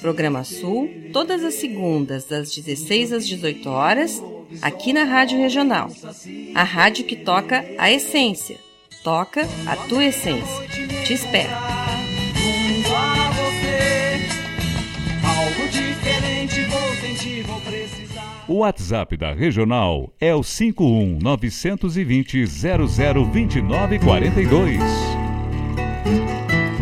Programa Sul, todas as segundas, das 16 às 18 horas, aqui na Rádio Regional. A rádio que toca a essência. Toca a tua essência. Te espero. O WhatsApp da Regional é o 51 920 002942.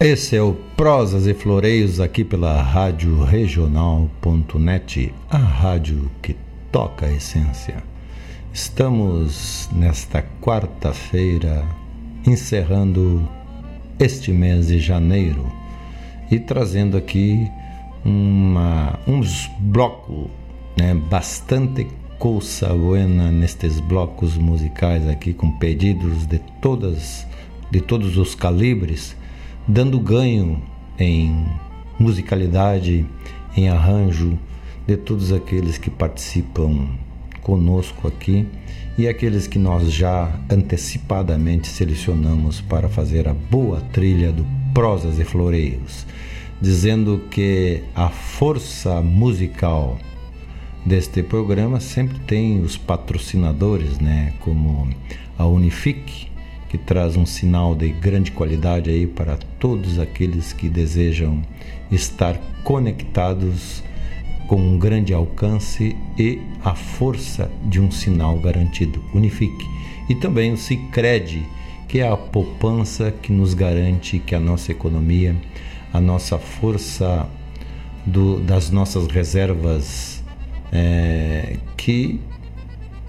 Esse é o Prosas e Floreios aqui pela Rádio Regional.net, a rádio que toca a essência. Estamos nesta quarta-feira encerrando este mês de janeiro e trazendo aqui uma, uns blocos né, bastante coisa buena nestes blocos musicais aqui com pedidos de todas de todos os calibres, dando ganho em musicalidade, em arranjo de todos aqueles que participam conosco aqui e aqueles que nós já antecipadamente selecionamos para fazer a boa trilha do Prosas e Floreios, dizendo que a força musical deste programa sempre tem os patrocinadores, né, como a Unifique, que traz um sinal de grande qualidade aí para todos aqueles que desejam estar conectados com um grande alcance e a força de um sinal garantido. Unifique. E também o Sicredi, que é a poupança que nos garante que a nossa economia, a nossa força do, das nossas reservas é, que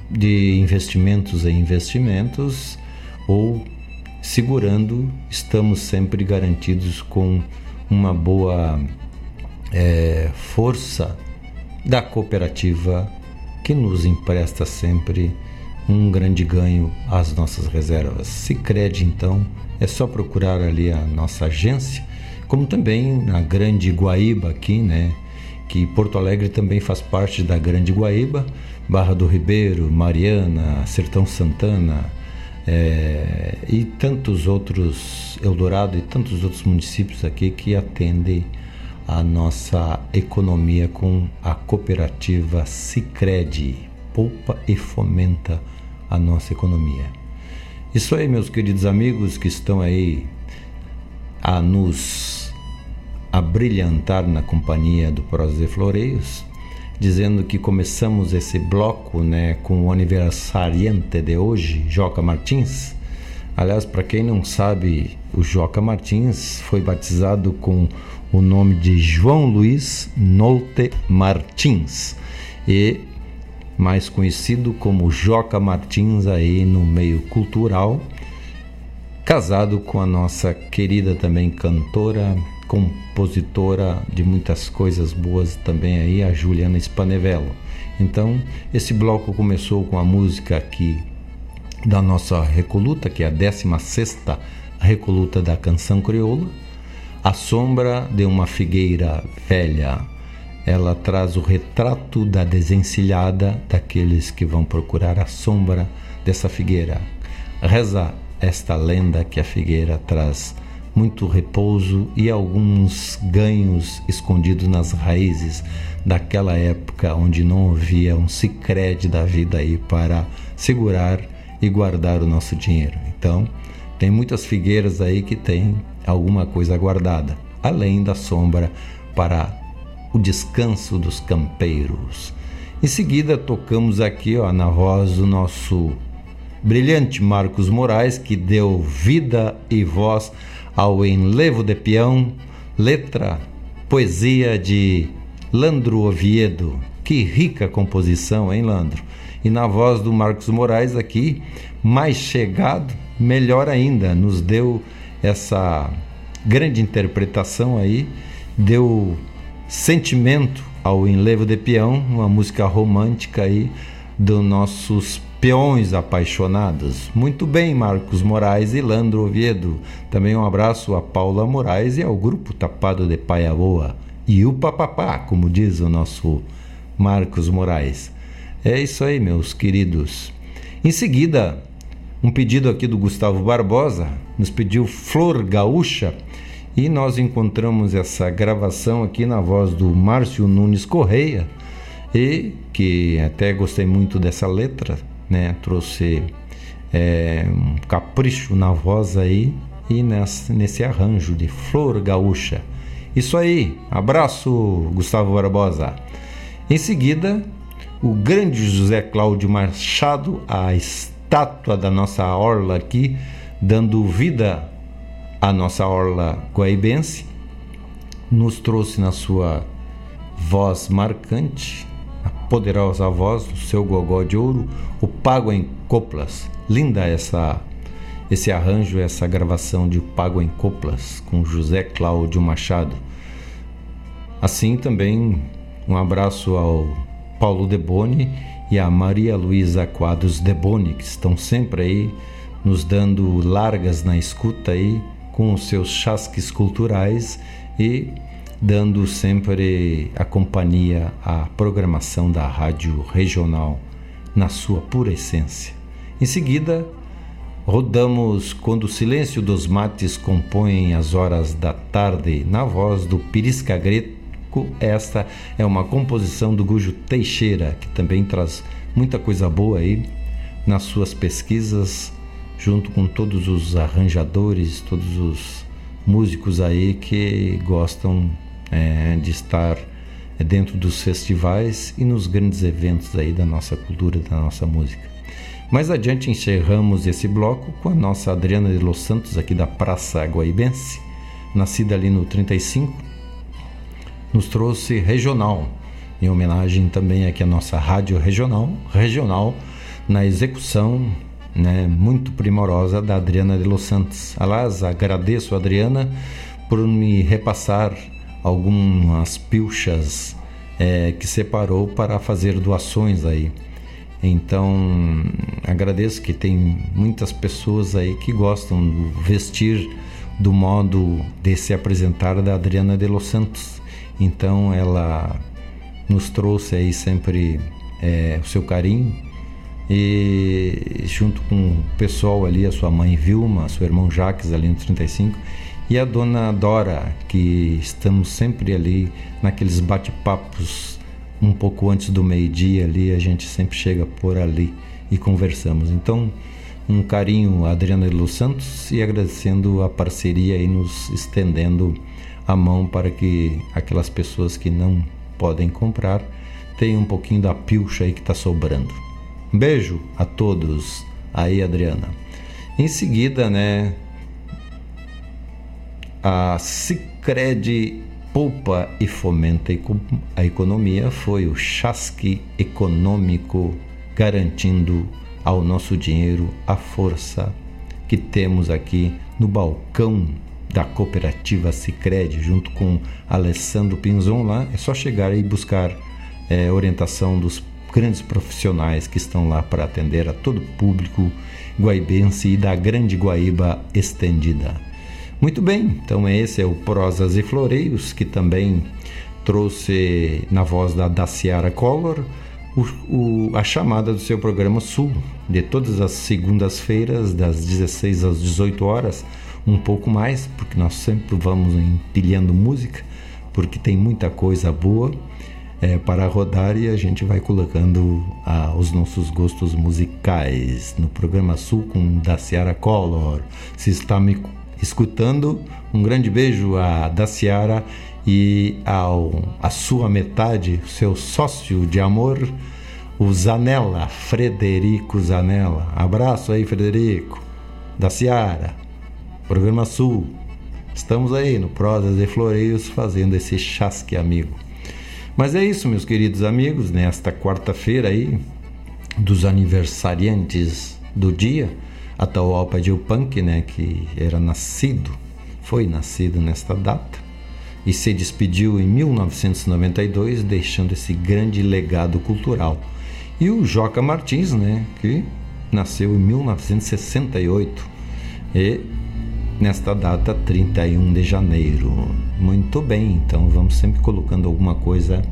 de investimentos em investimentos ou segurando, estamos sempre garantidos com uma boa é, força da cooperativa que nos empresta sempre um grande ganho às nossas reservas. Se crede, então, é só procurar ali a nossa agência, como também na Grande Guaíba aqui, né? Que Porto Alegre também faz parte da Grande Guaíba, Barra do Ribeiro, Mariana, Sertão Santana é, e tantos outros, Eldorado e tantos outros municípios aqui que atendem a nossa economia com a cooperativa Sicredi, poupa e fomenta a nossa economia. Isso aí, meus queridos amigos que estão aí a nos a brilhantar na companhia do Prosas e Floreios, dizendo que começamos esse bloco né, com o aniversariante de hoje, Joca Martins, Aliás, para quem não sabe, o Joca Martins foi batizado com o nome de João Luiz Nolte Martins e mais conhecido como Joca Martins aí no meio cultural, casado com a nossa querida também cantora, compositora de muitas coisas boas também aí, a Juliana Spanevello. Então, esse bloco começou com a música aqui da nossa recoluta, que é a 16 recoluta da canção crioula, A Sombra de uma Figueira Velha. Ela traz o retrato da desencilhada daqueles que vão procurar a sombra dessa figueira. Reza esta lenda que a figueira traz muito repouso e alguns ganhos escondidos nas raízes daquela época onde não havia um sicredi da vida aí para segurar e guardar o nosso dinheiro. Então, tem muitas figueiras aí que tem alguma coisa guardada, além da sombra para o descanso dos campeiros. Em seguida, tocamos aqui ó, na voz do nosso brilhante Marcos Moraes, que deu vida e voz ao Enlevo de Peão, letra, poesia de Landro Oviedo. Que rica composição, hein, Landro? E na voz do Marcos Moraes aqui, mais chegado, melhor ainda, nos deu essa grande interpretação aí, deu sentimento ao Enlevo de Peão, uma música romântica aí dos nossos peões apaixonados. Muito bem, Marcos Moraes e Landro Oviedo. Também um abraço a Paula Moraes e ao grupo Tapado de Paia Boa. E o papapá, como diz o nosso Marcos Moraes. É isso aí, meus queridos. Em seguida, um pedido aqui do Gustavo Barbosa, nos pediu Flor Gaúcha e nós encontramos essa gravação aqui na voz do Márcio Nunes Correia e que até gostei muito dessa letra, né? Trouxe é, um capricho na voz aí e nesse, nesse arranjo de Flor Gaúcha. Isso aí, abraço Gustavo Barbosa. Em seguida, o grande José Cláudio Machado, a estátua da nossa orla aqui, dando vida à nossa orla guaibense, nos trouxe na sua voz marcante, poderosa voz do seu gogó de ouro, o Pago em Coplas. Linda essa esse arranjo, essa gravação de Pago em Coplas com José Cláudio Machado. Assim também um abraço ao Paulo Deboni e a Maria Luísa Quadros Deboni, que estão sempre aí nos dando largas na escuta aí com os seus chasques culturais e dando sempre a companhia à programação da rádio regional na sua pura essência. Em seguida, rodamos Quando o Silêncio dos Mates compõem as horas da tarde, na voz do Pirisca Greto esta é uma composição do Gujo Teixeira, que também traz muita coisa boa aí nas suas pesquisas, junto com todos os arranjadores, todos os músicos aí que gostam é, de estar dentro dos festivais e nos grandes eventos aí da nossa cultura, da nossa música. Mais adiante encerramos esse bloco com a nossa Adriana de Los Santos aqui da Praça Guaibense, nascida ali no 35, nos trouxe regional, em homenagem também aqui à nossa rádio regional, regional na execução né, muito primorosa da Adriana de Los Santos. Aliás, agradeço a Adriana por me repassar algumas pilchas é, que separou para fazer doações aí. Então, agradeço que tem muitas pessoas aí que gostam do vestir do modo de se apresentar da Adriana de Los Santos. Então ela nos trouxe aí sempre é, o seu carinho e junto com o pessoal ali, a sua mãe Vilma, seu irmão Jaques ali no 35 e a dona Dora, que estamos sempre ali naqueles bate-papos um pouco antes do meio-dia ali, a gente sempre chega por ali e conversamos. Então, um carinho Adriana de Los Santos e agradecendo a parceria e nos estendendo a mão para que aquelas pessoas que não podem comprar tenham um pouquinho da pilcha aí que está sobrando. Um beijo a todos aí, Adriana. Em seguida, né, a Sicredi poupa e fomenta a economia foi o chasque econômico garantindo ao nosso dinheiro a força que temos aqui no balcão da cooperativa Sicredi junto com Alessandro Pinzon lá é só chegar e buscar é, orientação dos grandes profissionais que estão lá para atender a todo o público guaibense e da grande Guaíba estendida. Muito bem, então esse é o Prosas e Floreios, que também trouxe na voz da Daciara Collor o, o, a chamada do seu programa Sul, de todas as segundas-feiras, das 16 às 18 horas, um pouco mais, porque nós sempre vamos empilhando música, porque tem muita coisa boa é, para rodar e a gente vai colocando ah, os nossos gostos musicais no programa Sul com Daciara Collor. Se está me escutando. Um grande beijo a Daciara e ao a sua metade, seu sócio de amor, o Zanella, Frederico Zanella. Abraço aí, Frederico. Daciara, Programa Sul. Estamos aí no Prosas e Floreios fazendo esse chasque amigo. Mas é isso, meus queridos amigos, nesta quarta-feira aí dos aniversariantes do dia Atahualpa Yupanqui, né, que era nascido, foi nascido nesta data e se despediu em 1992, deixando esse grande legado cultural. E o Joca Martins, né, que nasceu em 1968 e nesta data 31 de janeiro. Muito bem, então vamos sempre colocando alguma coisa,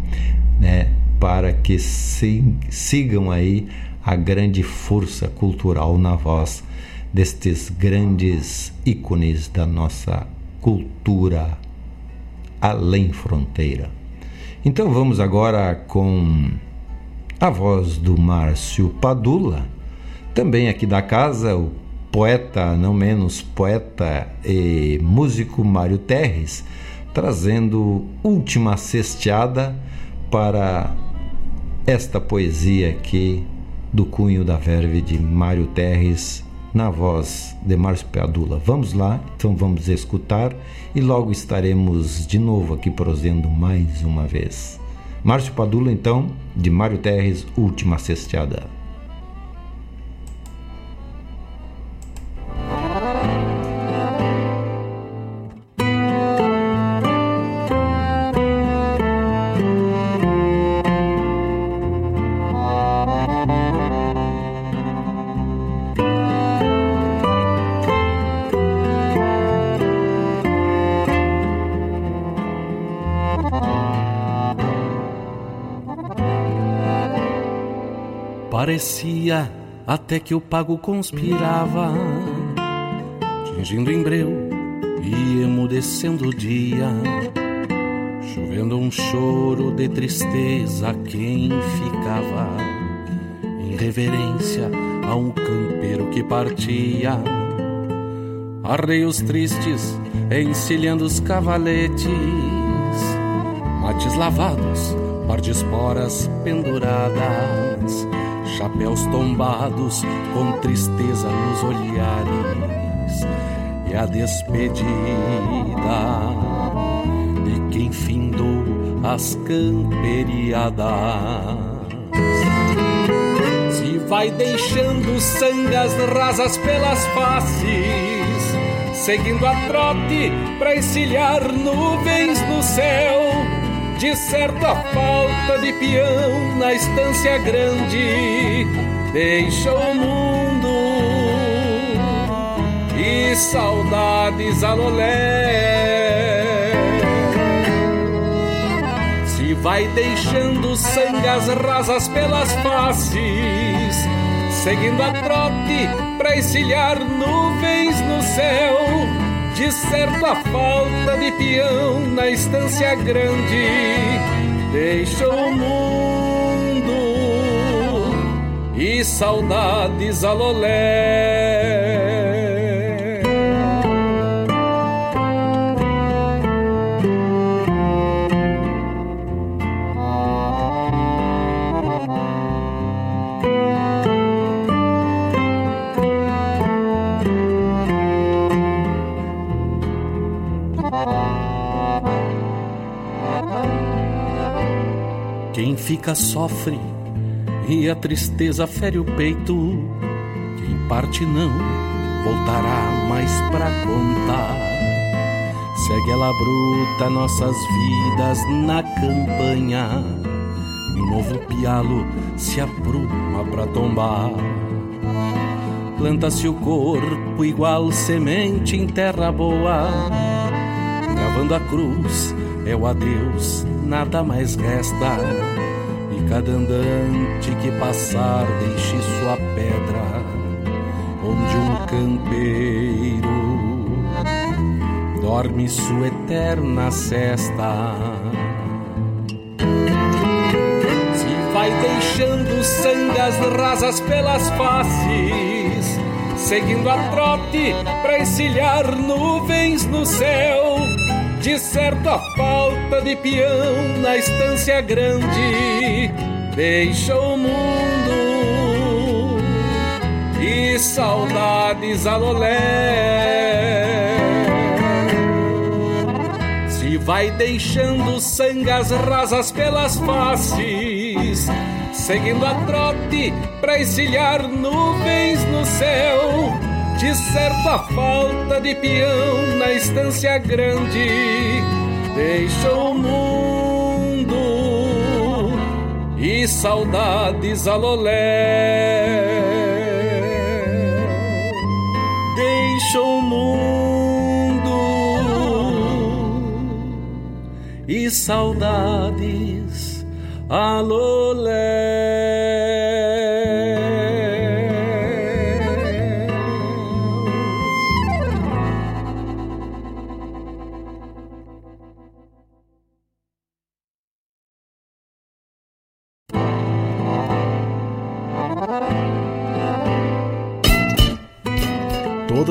né, para que sigam aí a grande força cultural na voz destes grandes ícones da nossa cultura além fronteira. Então vamos agora com a voz do Márcio Padula, também aqui da casa, o poeta, não menos poeta e músico Mário Terres, trazendo última cesteada para esta poesia aqui do cunho da verve de Mário Terres na voz de Márcio Padula. Vamos lá, então vamos escutar e logo estaremos de novo aqui prosendo mais uma vez. Márcio Padula, então, de Mário Terres, Última Cesteada. Até que o pago conspirava, tingindo em breu e emudecendo o dia, chovendo um choro de tristeza quem ficava em reverência a um campeiro que partia. Arreios tristes encilhando os cavaletes, mates lavados, par de esporas penduradas chapéus tombados com tristeza nos olhares e a despedida de quem findou as camperiadas. Se vai deixando sangas rasas pelas faces, seguindo a trote para encilhar nuvens no céu de certo a falta de peão na estância grande deixa o mundo e saudades a lolé. Se vai deixando sangas rasas pelas faces, seguindo a trote pra encilhar nuvens no céu de certo a falta de peão na estância grande deixou o mundo e saudades a lolé. Fica sofre e a tristeza fere o peito. Quem parte não voltará mais pra contar. Segue ela bruta nossas vidas na campanha. E um novo pialo se apruma pra tombar. Planta-se o corpo igual semente em terra boa. Gravando a cruz é o adeus, nada mais resta. Cada andante que passar deixe sua pedra, onde um campeiro dorme sua eterna cesta. Se vai deixando sangas rasas pelas faces, seguindo a trote pra encilhar nuvens no céu. De certo a falta de peão na estância grande deixa o mundo e saudades alolé. Se vai deixando sangas rasas pelas faces, seguindo a trote pra encilhar nuvens no céu. De certo a falta de peão na estância grande deixa o mundo e saudades alolé. Deixa o mundo e saudades alolé.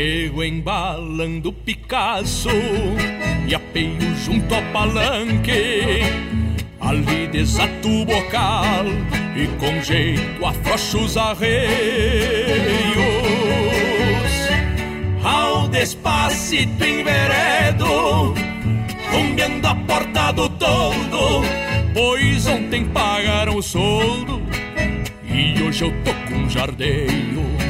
Chego embalando Picasso e apeio junto ao palanque. Ali desato o bocal e com jeito afrouxo os arreios. Ao despacito enveredo, rumbeando a porta do todo, pois ontem pagaram o soldo e hoje eu tô com jardeio.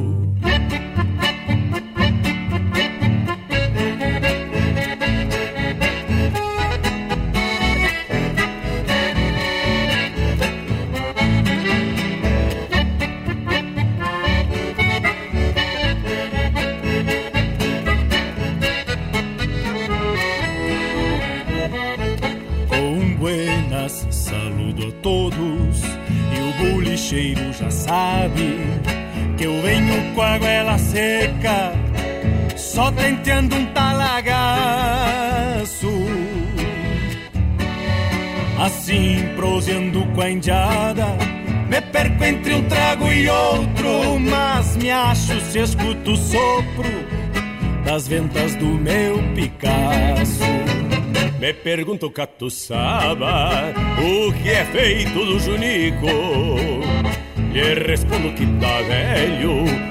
dias, só tenteando um talagaço. Assim, proseando com a indiada, me perco entre um trago e outro, mas me acho se escuto o sopro das ventas do meu Picasso. Me pergunto, catuçaba, o que é feito do Junico? Lhe respondo que tá velho,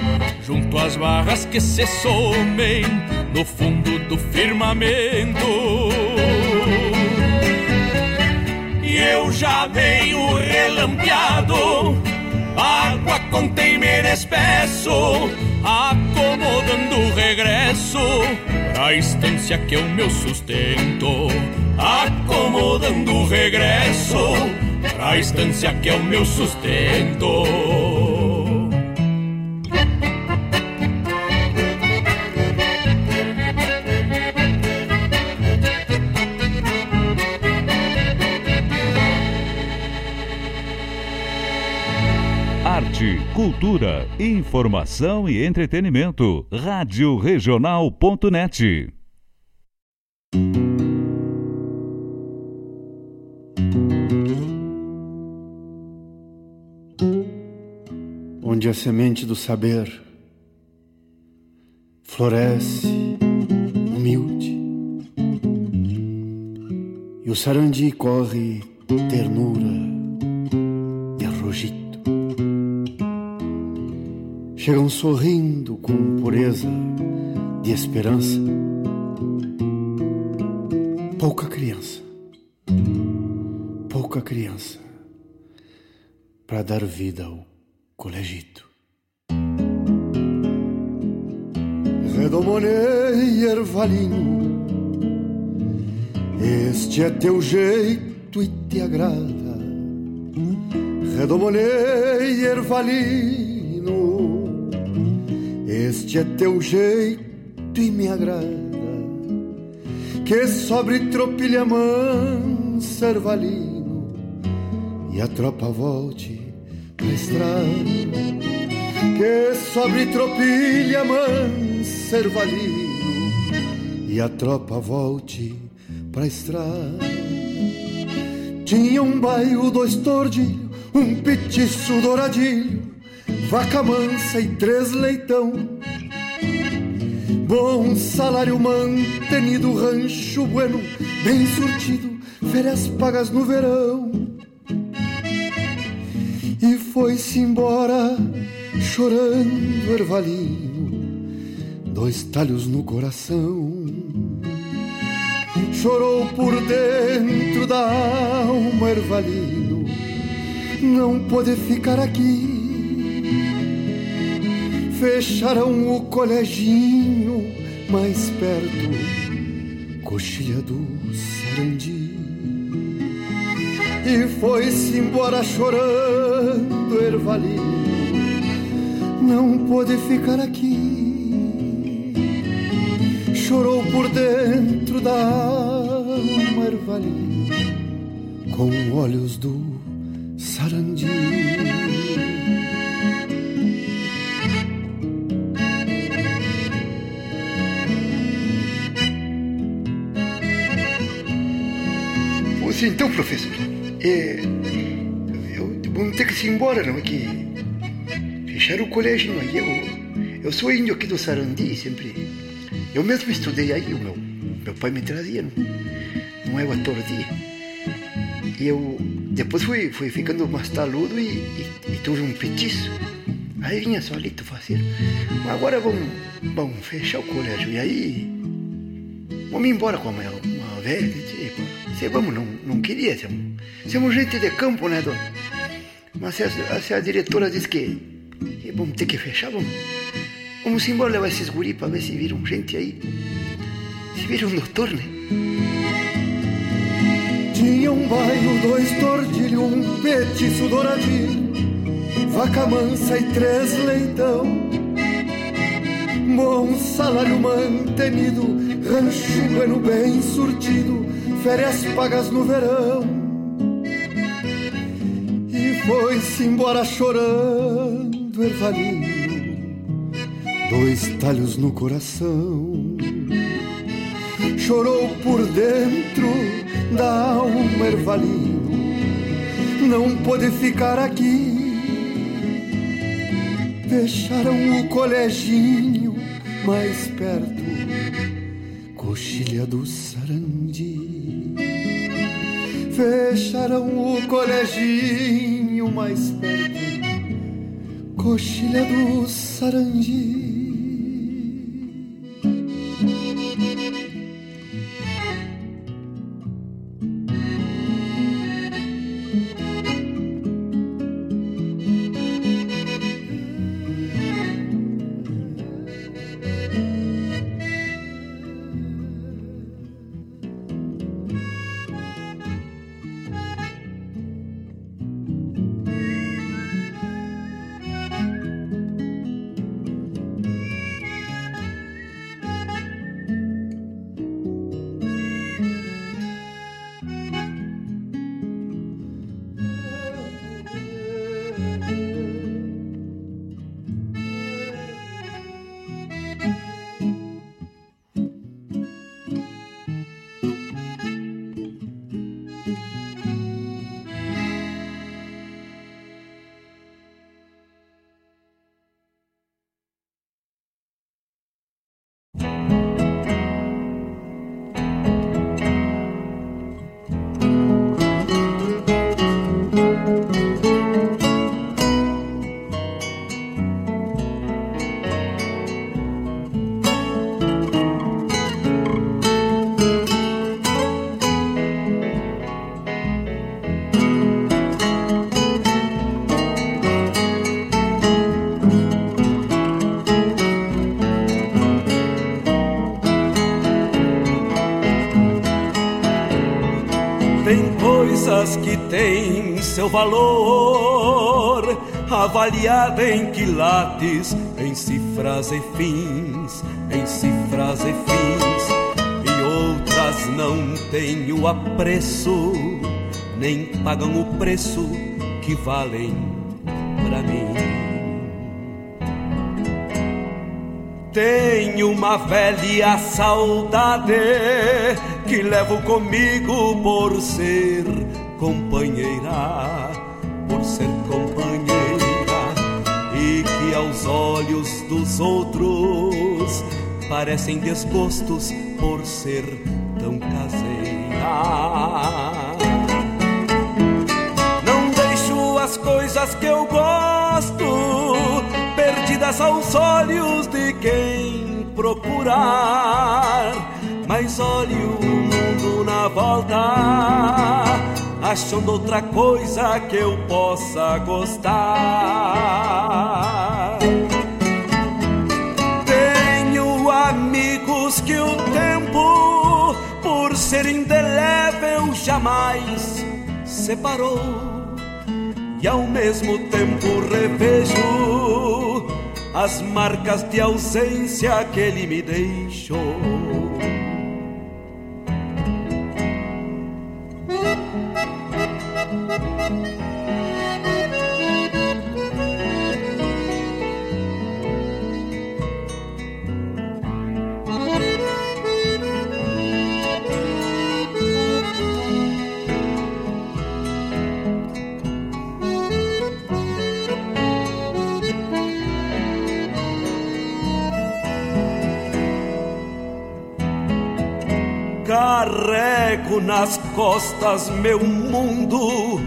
junto às barras que se somem no fundo do firmamento. E eu já venho relampeado, água com temer espesso, acomodando o regresso pra estância que é o meu sustento acomodando o regresso pra estância que é o meu sustento. Cultura, informação e entretenimento. Rádio Regional.net. onde a semente do saber floresce humilde e o sarandi corre ternura de rogito. Chegam sorrindo com pureza de esperança. Pouca criança, pouca criança para dar vida ao colegito. Redomonei ervalinho, este é teu jeito e te agrada. Redomonei ervalino, este é teu jeito e me agrada. Que sobre tropilha mansa ervalino e a tropa volte na estrada que sobre tropilha mansa ervalino e a tropa volte pra estrada. Tinha um bairro, dois tordilhos, um petiço douradilho, vaca mansa e três leitão. Bom salário mantenido, rancho bueno, bem surtido, férias pagas no verão e foi-se embora chorando ervalino, dois talhos no coração. Chorou por dentro da alma ervalino, não pode ficar aqui. Fecharam o coleginho mais perto, coxilha do Sarandi. E foi-se embora chorando ervalino não pôde ficar aqui. Chorou por dentro da alma ervalino com olhos do sarandi Então, professor, é, eu vou ter que ir embora, não é que fecharam o colégio aí. Eu, eu sou índio aqui do Sarandi, sempre. Eu mesmo estudei aí, o meu, meu pai me trazia, não, não é o ator dia. E eu depois fui, fui ficando mais taludo e, e, e tuve um petiço. Aí vinha solito fazer. Agora vamos, vamos fechar o colégio. E aí vamos embora com a uma velha. Tipo, se vamos, não, não queria. Somos, somos gente de campo, né, dona? Mas se a, se a diretora diz que, que vamos ter que fechar, vamos, vamos embora levar esses guri para ver se viram gente aí. Se viram um doutor, né? Tinha um bairro, dois tordilhos, um petiço douradinho, vaca mansa e três leitão. Bom salário mantenido, rancho bueno bem surtido, férias pagas no verão foi-se embora chorando, Ervalinho, dois talhos no coração. Chorou por dentro da alma, Ervalinho, não pôde ficar aqui. Fecharam o coleginho mais perto, coxilha do Sarandi. Fecharam o coleginho mais perto, coxilha do Sarandi. Seu valor, avaliada em quilates, em cifras e fins, em cifras e fins, e outras não têm o apreço, nem pagam o preço que valem para mim. Tenho uma velha saudade que levo comigo por ser companheira, por ser companheira, e que aos olhos dos outros parecem desgostos por ser tão caseira. Não deixo as coisas que eu gosto perdidas aos olhos de quem procurar, mas olhe o mundo na volta achando outra coisa que eu possa gostar. Tenho amigos que o tempo, por ser indelével, jamais separou. E ao mesmo tempo revejo as marcas de ausência que ele me deixou. Nas costas meu mundo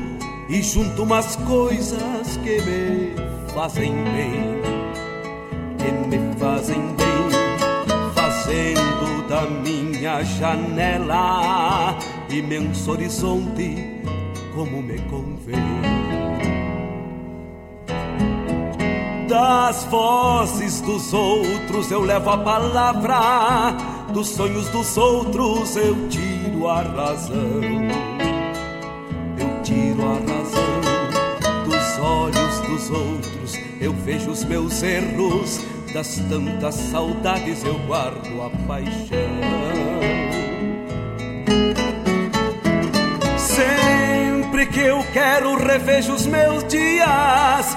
e junto umas coisas que me fazem bem, que me fazem bem, fazendo da minha janela imenso horizonte como me convém. Das vozes dos outros eu levo a palavra, dos sonhos dos outros eu tiro a razão. Eu tiro a razão dos olhos dos outros, eu vejo os meus erros, das tantas saudades eu guardo a paixão. Sempre que eu quero revejo os meus dias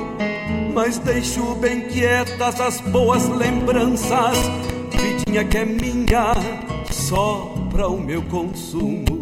mas deixo bem quietas as boas lembranças, vidinha que é minha, só para o meu consumo.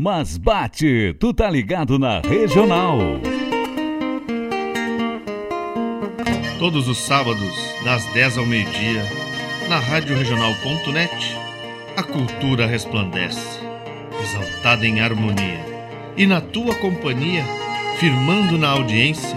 Mas bate, tu tá ligado na regional. Todos os sábados, das 10 ao meio-dia, na Rádio a cultura resplandece, exaltada em harmonia, e na tua companhia, firmando na audiência,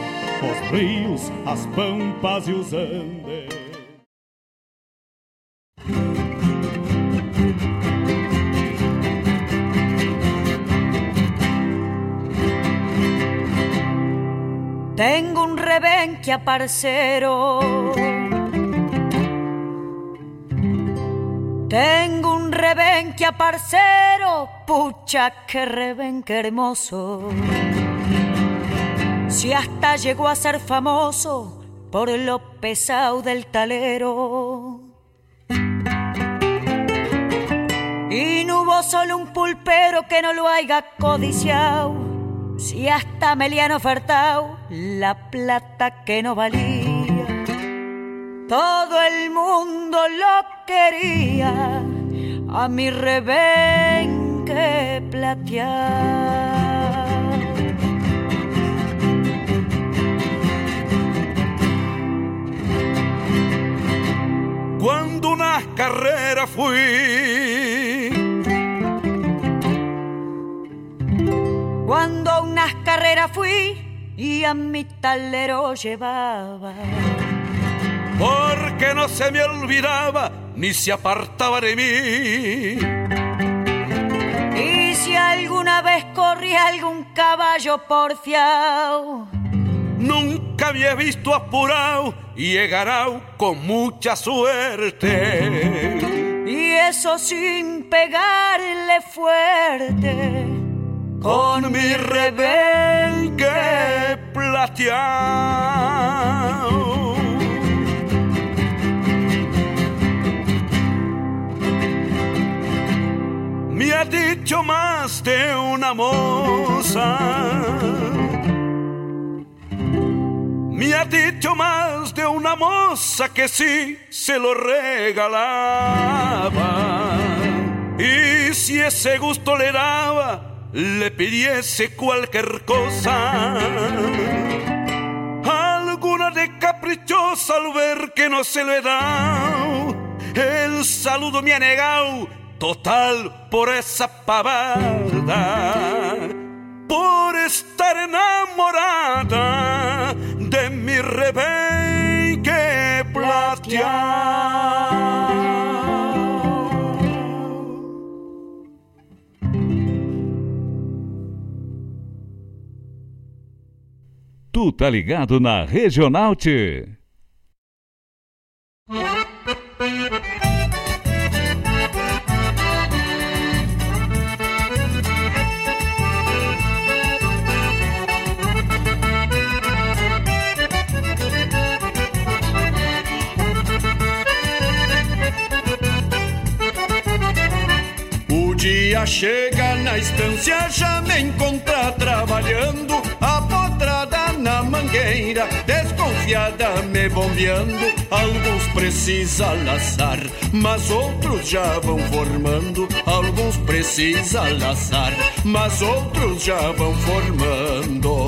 os rios, as pampas e os andes. Tengo un rebenque parcero. Tengo un rebenque parcero, pucha que rebenque hermoso si hasta llegó a ser famoso por lo pesado del talero. Y no hubo solo un pulpero que no lo haya codiciado, si hasta me le han ofertado la plata que no valía. Todo el mundo lo quería, a mi rebenque platear. Cuando una carrera fui. Cuando unas carreras fui y a mi talero llevaba. Porque no se me olvidaba ni se apartaba de mí. Y si alguna vez corría algún caballo porfiado Nunca había visto apurado y llegará con mucha suerte. Y eso sin pegarle fuerte. Con mi rebenque plateado. Me ha dicho más de una moza me ha dicho más de una moza que sí se lo regalaba. Y si ese gusto le daba, le pidiese cualquier cosa. Alguna de caprichosa al ver que no se lo he dado. El saludo me ha negado, total por esa pavada. Por estar enamorada mundial. Tu tá ligado na Regional dia chega na estância, já me encontra trabalhando, apotrada na mangueira, desconfiada me bombeando. Alguns precisa laçar, mas outros já vão formando. Alguns precisa laçar, mas outros já vão formando.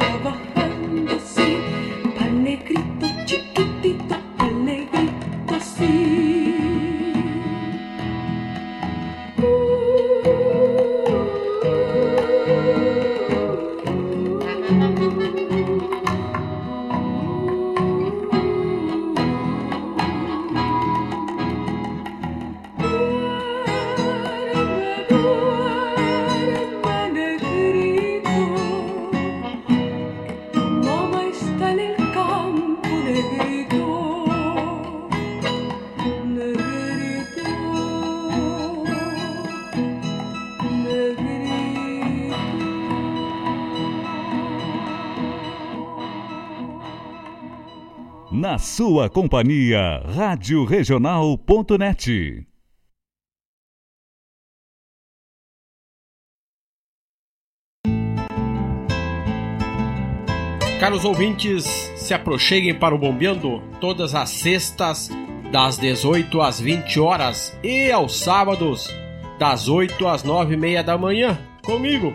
over. Sua companhia, Rádio Regional.net. Caros ouvintes, se aproxeguem para o Bombeando todas as sextas, das 18 às 20 horas e aos sábados, das 8 às 9 e meia da manhã, comigo,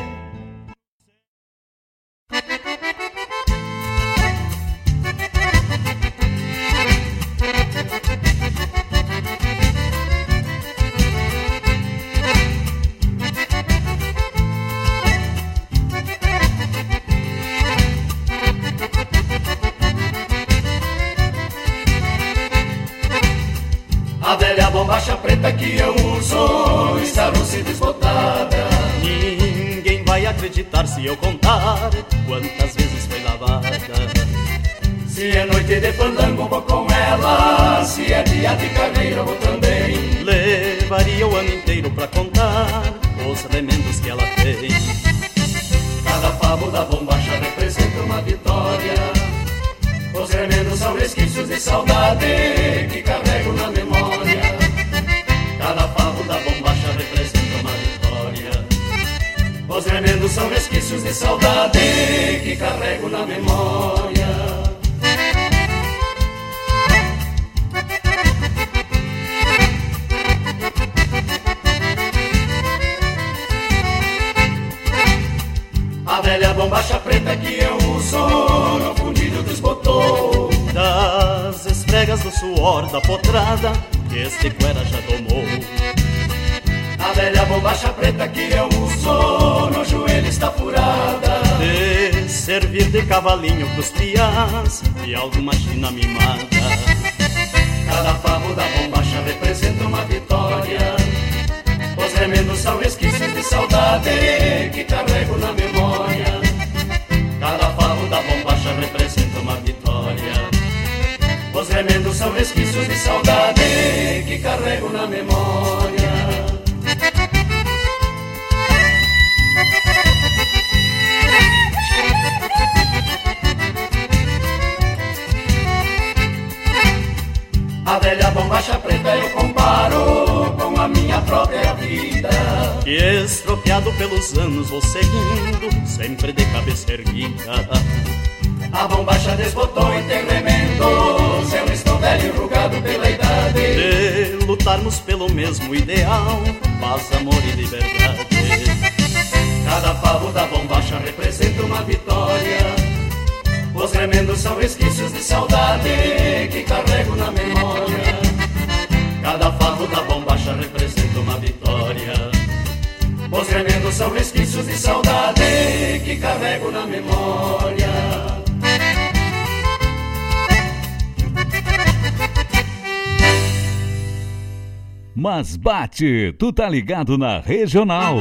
são resquícios de saudade que carrego na memória. Cada farro da bombacha representa uma vitória. Os remendos são resquícios de saudade que carrego na memória. Mas bate, tu tá ligado na regional.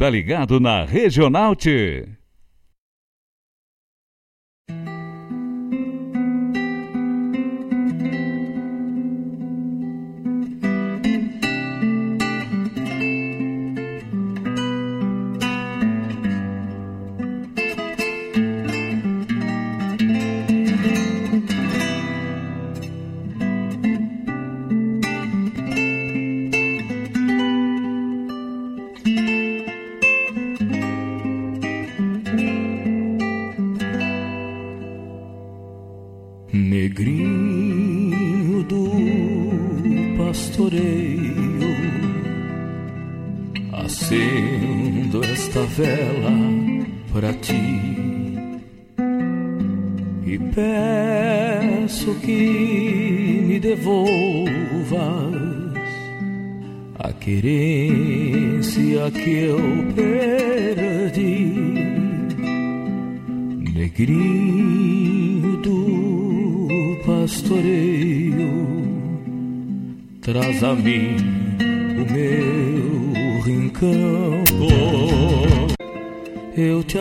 Tá ligado na Regional T.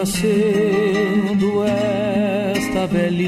acendo esta velhinha,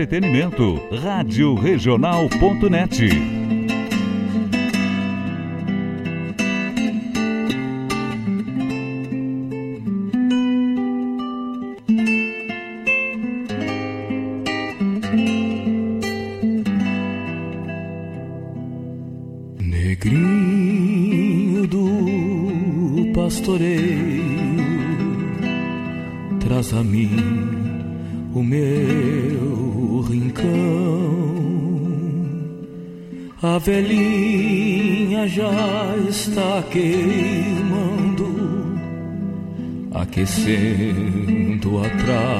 entretenimento. Rádio Regional.net. aquecendo a tradição.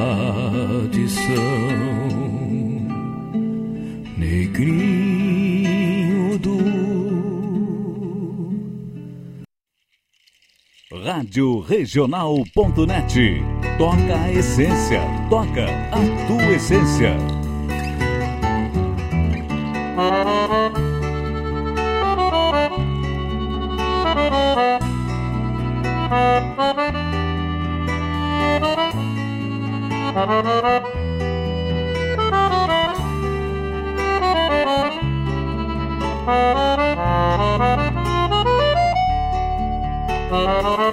Negrinho do Rádio Regional.net Toca a essência, toca a tua essência. Thank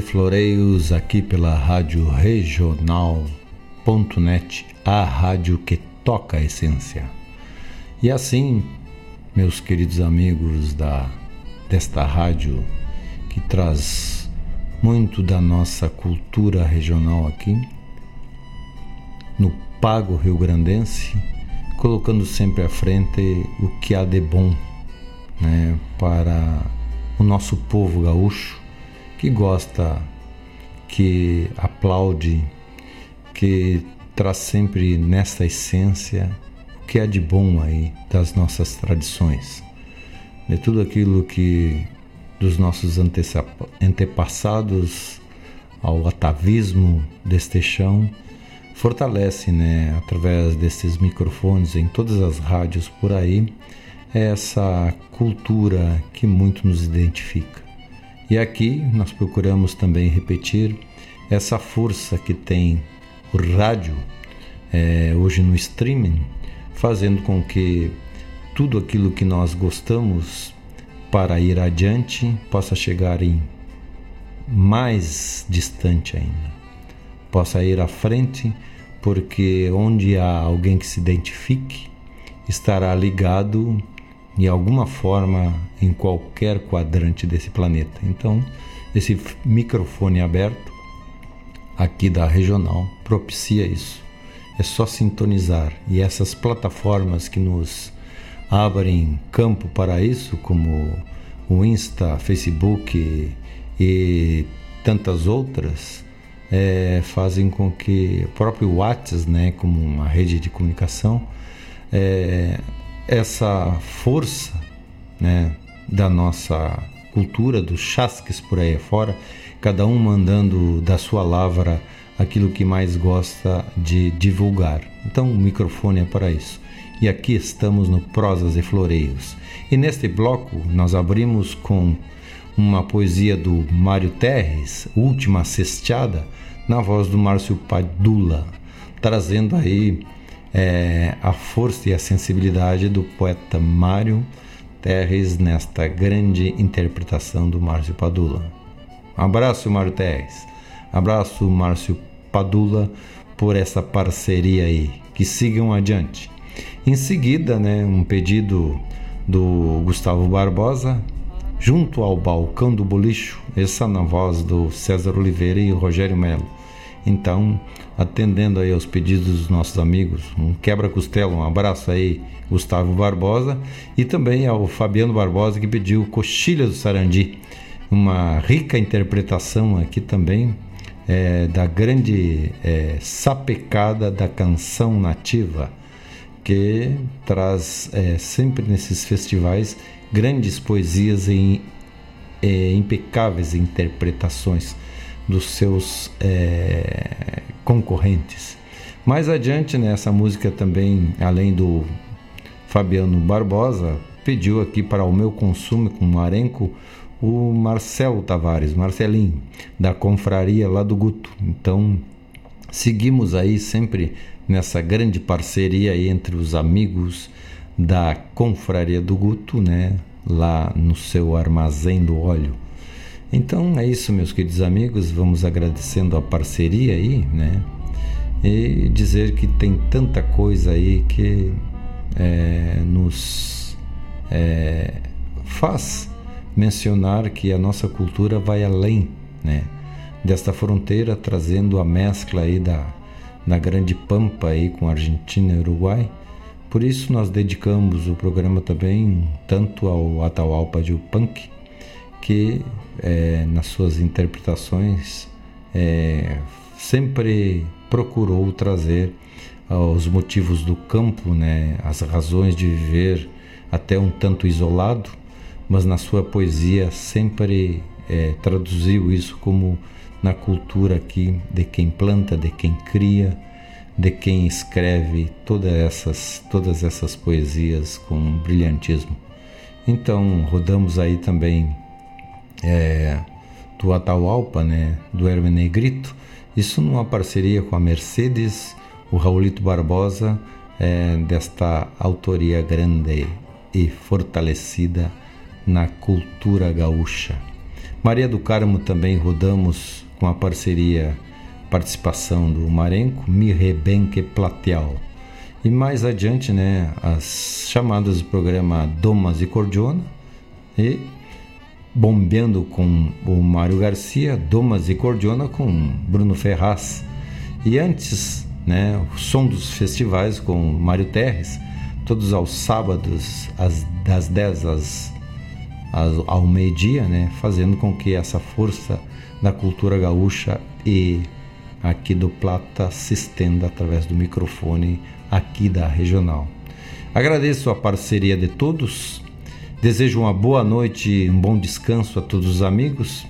e floreios aqui pela Rádio Regional.net, a rádio que toca a essência. E assim, meus queridos amigos da desta rádio que traz muito da nossa cultura regional aqui, no Pago Rio Grandense, colocando sempre à frente o que há de bom né, para o nosso povo gaúcho que gosta, que aplaude, que traz sempre nesta essência o que há de bom aí das nossas tradições, de tudo aquilo que dos nossos antepassados ao atavismo deste chão fortalece, né, através desses microfones em todas as rádios por aí, essa cultura que muito nos identifica. E aqui nós procuramos também repetir essa força que tem o rádio é, hoje no streaming, fazendo com que tudo aquilo que nós gostamos para ir adiante possa chegar em mais distante ainda, possa ir à frente, porque onde há alguém que se identifique, estará ligado de alguma forma em qualquer quadrante desse planeta. Então, esse microfone aberto aqui da regional propicia isso. É só sintonizar e essas plataformas que nos abrem campo para isso, como o Insta, Facebook e, e tantas outras, é, fazem com que o próprio WhatsApp, né, como uma rede de comunicação, é, essa força né, da nossa cultura, dos chasques por aí fora, cada um mandando da sua lavra aquilo que mais gosta de divulgar. Então o microfone é para isso. E aqui estamos no Prosas e Floreios. E neste bloco nós abrimos com uma poesia do Mário Terres, Última Cesteada, na voz do Márcio Padula, trazendo aí é, a força e a sensibilidade do poeta Mário Terres nesta grande interpretação do Márcio Padula. Abraço, Mário Terres. Abraço, Márcio Padula, por essa parceria aí. Que sigam adiante. Em seguida, né, um pedido do Gustavo Barbosa, junto ao balcão do bolicho, essa na voz do César Oliveira e Rogério Melo. Então, atendendo aí aos pedidos dos nossos amigos. Um quebra-costela, um abraço aí, Gustavo Barbosa, e também ao Fabiano Barbosa que pediu Coxilha do Sarandi, uma rica interpretação aqui também é, da grande é, sapecada da canção nativa, que traz é, sempre nesses festivais grandes poesias e é, impecáveis interpretações dos seus é, concorrentes. Mais adiante, nessa música também, além do Fabiano Barbosa, pediu aqui para o meu consumo com Marenco o Marcelo Tavares, Marcelinho, da confraria lá do Guto. Então, seguimos aí sempre nessa grande parceria entre os amigos da confraria do Guto, né? Lá no seu armazém do óleo. Então é isso, meus queridos amigos. Vamos agradecendo a parceria aí, né? E dizer que tem tanta coisa aí que é, nos é, faz mencionar que a nossa cultura vai além, né? Desta fronteira, trazendo a mescla aí da, da grande pampa aí com Argentina e Uruguai. Por isso nós dedicamos o programa também tanto ao Atahualpa de Punk, que é, nas suas interpretações é, sempre procurou trazer os motivos do campo, né, as razões de viver até um tanto isolado, mas na sua poesia sempre é, traduziu isso como na cultura aqui de quem planta, de quem cria, de quem escreve todas essas, todas essas poesias com brilhantismo. Então rodamos aí também é, do Atahualpa, né, do Hermes Negrito, isso numa parceria com a Mercedes, o Raulito Barbosa, é, desta autoria grande e fortalecida na cultura gaúcha. Maria do Carmo também rodamos com a parceria, participação do Marenco, Mi Rebenque Platial. E mais adiante, né, as chamadas do programa Domas e Cordiona e bombeando com o Mário Garcia, Domas e Cordiona com Bruno Ferraz. E antes, né, o som dos festivais com Mário Terres, todos aos sábados, às, das 10 às, às, ao meio-dia, né, fazendo com que essa força da cultura gaúcha e aqui do Plata se estenda através do microfone aqui da regional. Agradeço a parceria de todos, desejo uma boa noite, um bom descanso a todos os amigos,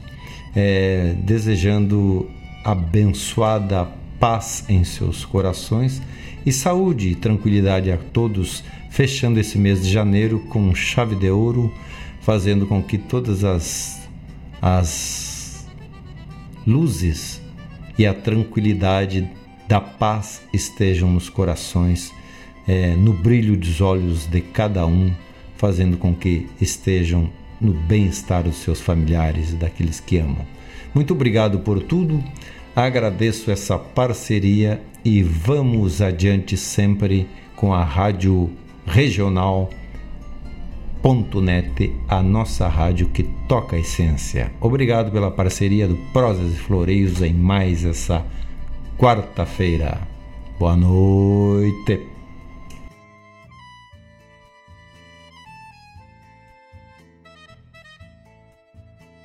é, desejando abençoada paz em seus corações e saúde e tranquilidade a todos, fechando esse mês de janeiro com chave de ouro, fazendo com que todas as, as luzes e a tranquilidade da paz estejam nos corações, é, no brilho dos olhos de cada um, fazendo com que estejam no bem-estar dos seus familiares e daqueles que amam. Muito obrigado por tudo, agradeço essa parceria e vamos adiante sempre com a Rádio Regional. .net, a nossa rádio que toca a essência. Obrigado pela parceria do Prosas e Floreios em mais essa quarta-feira. Boa noite.